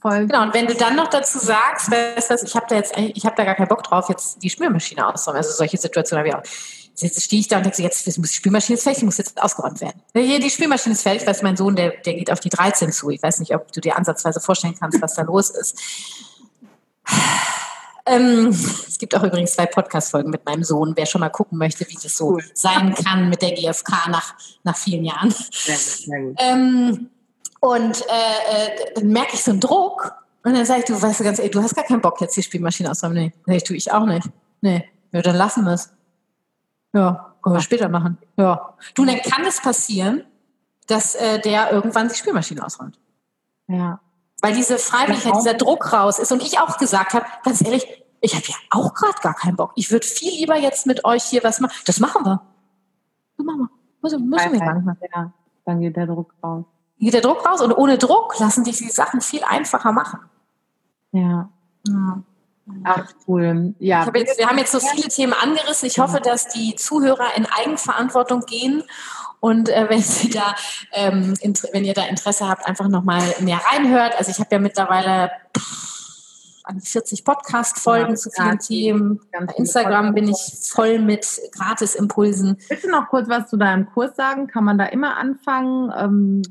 voll. Genau, und wenn du dann noch dazu sagst, weißt du, ich habe da jetzt, ich habe da gar keinen Bock drauf, jetzt die Spülmaschine auszuräumen. Also solche Situationen habe ich auch Jetzt stehe ich da und denke, jetzt muss die Spülmaschine ist fertig, die muss jetzt ausgeräumt werden. Hier, die Spülmaschine ist fertig, weil mein Sohn, der, der geht auf die 13 zu. Ich weiß nicht, ob du dir ansatzweise vorstellen kannst, was da los ist. Ähm, es gibt auch übrigens zwei Podcast-Folgen mit meinem Sohn, wer schon mal gucken möchte, wie das so cool. sein kann mit der GfK nach, nach vielen Jahren. Sehr gut, sehr gut. Ähm, und äh, äh, dann merke ich so einen Druck und dann sage ich, du weißt du ganz ehrlich, du hast gar keinen Bock, jetzt die Spülmaschine auszuräumen. Nee, nee tue ich auch nicht. Nee, ja, dann lassen wir es. Ja, können wir später machen. Ja. Du, dann kann es passieren, dass äh, der irgendwann die Spülmaschine ausräumt. Ja. Weil diese Freiwilligkeit, dieser Druck raus ist. Und ich auch gesagt habe, ganz ehrlich, ich habe ja auch gerade gar keinen Bock. Ich würde viel lieber jetzt mit euch hier was machen. Das machen wir. Das machen wir. Müssen, müssen wir gar nicht machen. Ja, dann geht der Druck raus. Geht der Druck raus und ohne Druck lassen sich die Sachen viel einfacher machen. Ja. ja. Ach, cool. Ja. Jetzt, wir haben jetzt so viele Themen angerissen. Ich hoffe, dass die Zuhörer in Eigenverantwortung gehen und äh, wenn Sie da, ähm, wenn ihr da Interesse habt, einfach nochmal mehr reinhört. Also ich habe ja mittlerweile an 40 Podcast-Folgen ja, zu vielen Themen. Bei Instagram bin ich voll mit Gratis-Impulsen. Willst du noch kurz was zu deinem Kurs sagen? Kann man da immer anfangen? Ähm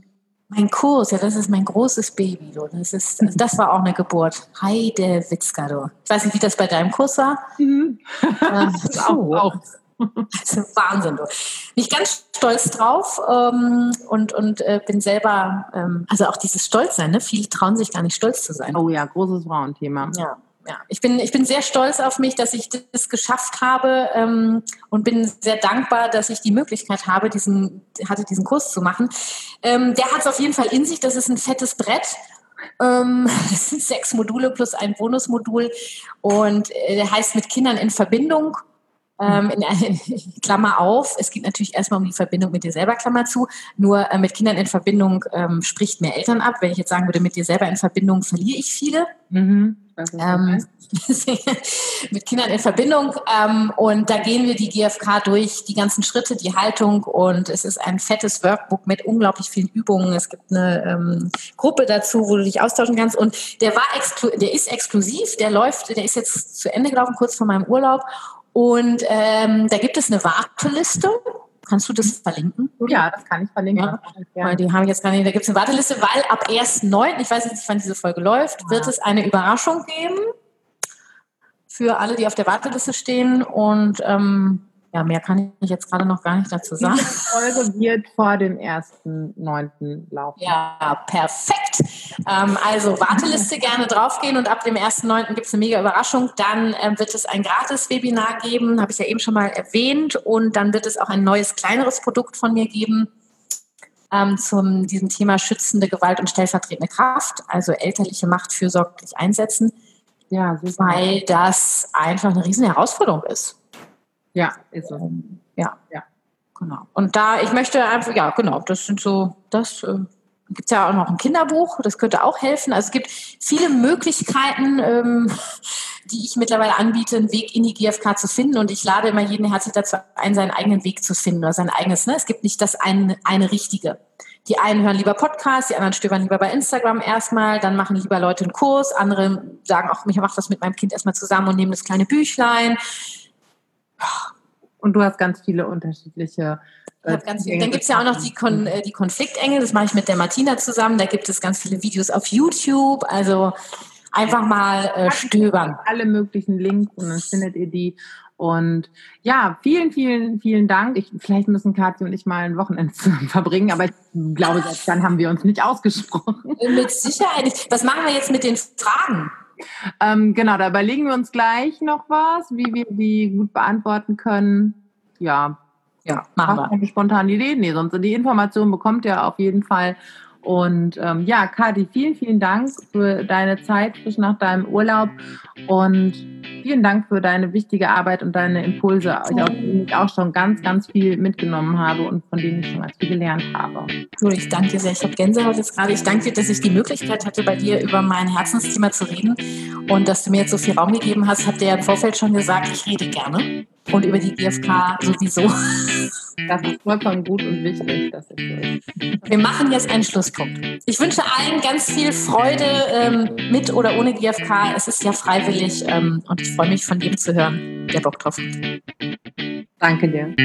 mein Kurs, ja, das ist mein großes Baby. Du. Das, ist, also das war auch eine Geburt. Heide Witzka, du. Ich weiß nicht, wie das bei deinem Kurs war. Mhm. Äh, auch, auch. Das ist Wahnsinn, du. Bin ich ganz stolz drauf ähm, und, und äh, bin selber, ähm, also auch dieses Stolzsein, ne? Viele trauen sich gar nicht stolz zu sein. Oh ja, großes Frauenthema. Ja ja, ich bin, ich bin sehr stolz auf mich, dass ich das geschafft habe ähm, und bin sehr dankbar, dass ich die Möglichkeit habe, diesen, hatte, diesen Kurs zu machen. Ähm, der hat es auf jeden Fall in sich. Das ist ein fettes Brett. Ähm, das sind sechs Module plus ein Bonusmodul und äh, der heißt mit Kindern in Verbindung. Ähm, in, in, Klammer auf, es geht natürlich erstmal um die Verbindung mit dir selber, Klammer zu. Nur äh, mit Kindern in Verbindung ähm, spricht mehr Eltern ab. Wenn ich jetzt sagen würde, mit dir selber in Verbindung verliere ich viele. Mhm. Ähm, mit Kindern in Verbindung. Ähm, und da gehen wir die GfK durch, die ganzen Schritte, die Haltung. Und es ist ein fettes Workbook mit unglaublich vielen Übungen. Es gibt eine ähm, Gruppe dazu, wo du dich austauschen kannst. Und der war der ist exklusiv, der läuft, der ist jetzt zu Ende gelaufen, kurz vor meinem Urlaub. Und ähm, da gibt es eine Warteliste. Kannst du das verlinken? Ja, das kann ich verlinken. Ja. Die haben jetzt gar nicht, da gibt es eine Warteliste, weil ab 1.9., ich weiß jetzt nicht, wann diese Folge läuft, ja. wird es eine Überraschung geben für alle, die auf der Warteliste stehen. Und ähm, ja, mehr kann ich jetzt gerade noch gar nicht dazu sagen. Die Folge wird vor dem 1.9. laufen. Ja, perfekt. Ähm, also Warteliste gerne draufgehen und ab dem 1.9. gibt es eine mega Überraschung. Dann ähm, wird es ein Gratis-Webinar geben, habe ich ja eben schon mal erwähnt. Und dann wird es auch ein neues, kleineres Produkt von mir geben ähm, zum diesem Thema schützende Gewalt und stellvertretende Kraft, also elterliche Macht fürsorglich einsetzen. Ja. Weil das einfach eine riesen Herausforderung ist. Ja, ist so. Ähm, ja, ja, genau. Und da, ich möchte einfach, ja, genau, das sind so, das äh, gibt es ja auch noch ein Kinderbuch, das könnte auch helfen. Also es gibt viele Möglichkeiten, ähm, die ich mittlerweile anbiete, einen Weg in die GfK zu finden. Und ich lade immer jeden herzlich dazu ein, seinen eigenen Weg zu finden oder sein eigenes. Ne? Es gibt nicht das eine, eine richtige. Die einen hören lieber Podcasts, die anderen stöbern lieber bei Instagram erstmal, dann machen lieber Leute einen Kurs, andere sagen auch, ich mache das mit meinem Kind erstmal zusammen und nehmen das kleine Büchlein. Und du hast ganz viele unterschiedliche. Äh, ganz, dann gibt es ja auch noch die, Kon äh, die Konfliktengel, das mache ich mit der Martina zusammen. Da gibt es ganz viele Videos auf YouTube. Also einfach mal äh, stöbern. Alle möglichen Links und dann findet ihr die. Und ja, vielen, vielen, vielen Dank. Ich, vielleicht müssen Kathi und ich mal ein Wochenende verbringen, aber ich glaube, selbst dann haben wir uns nicht ausgesprochen. Mit Sicherheit nicht. Was machen wir jetzt mit den Fragen? Ähm, genau, da überlegen wir uns gleich noch was, wie wir die gut beantworten können. Ja, ja, machen wir. Eine spontane Idee? Nee, sonst die Information bekommt ihr auf jeden Fall. Und ähm, ja, Kati, vielen, vielen Dank für deine Zeit frisch nach deinem Urlaub und vielen Dank für deine wichtige Arbeit und deine Impulse, aus denen ich auch schon ganz, ganz viel mitgenommen habe und von denen ich schon ganz viel gelernt habe. Cool, ich danke dir sehr. Ich habe Gänsehaut jetzt gerade. Ich danke dir, dass ich die Möglichkeit hatte, bei dir über mein Herzensthema zu reden und dass du mir jetzt so viel Raum gegeben hast. Habt ihr ja im Vorfeld schon gesagt, ich rede gerne und über die GfK sowieso. Das ist vollkommen gut und wichtig, dass ich so ist. Wir machen jetzt einen Schlusspunkt. Ich wünsche allen ganz viel Freude ähm, mit oder ohne GfK. Es ist ja freiwillig ähm, und ich freue mich, von jedem zu hören, der Bock drauf hat. Danke dir.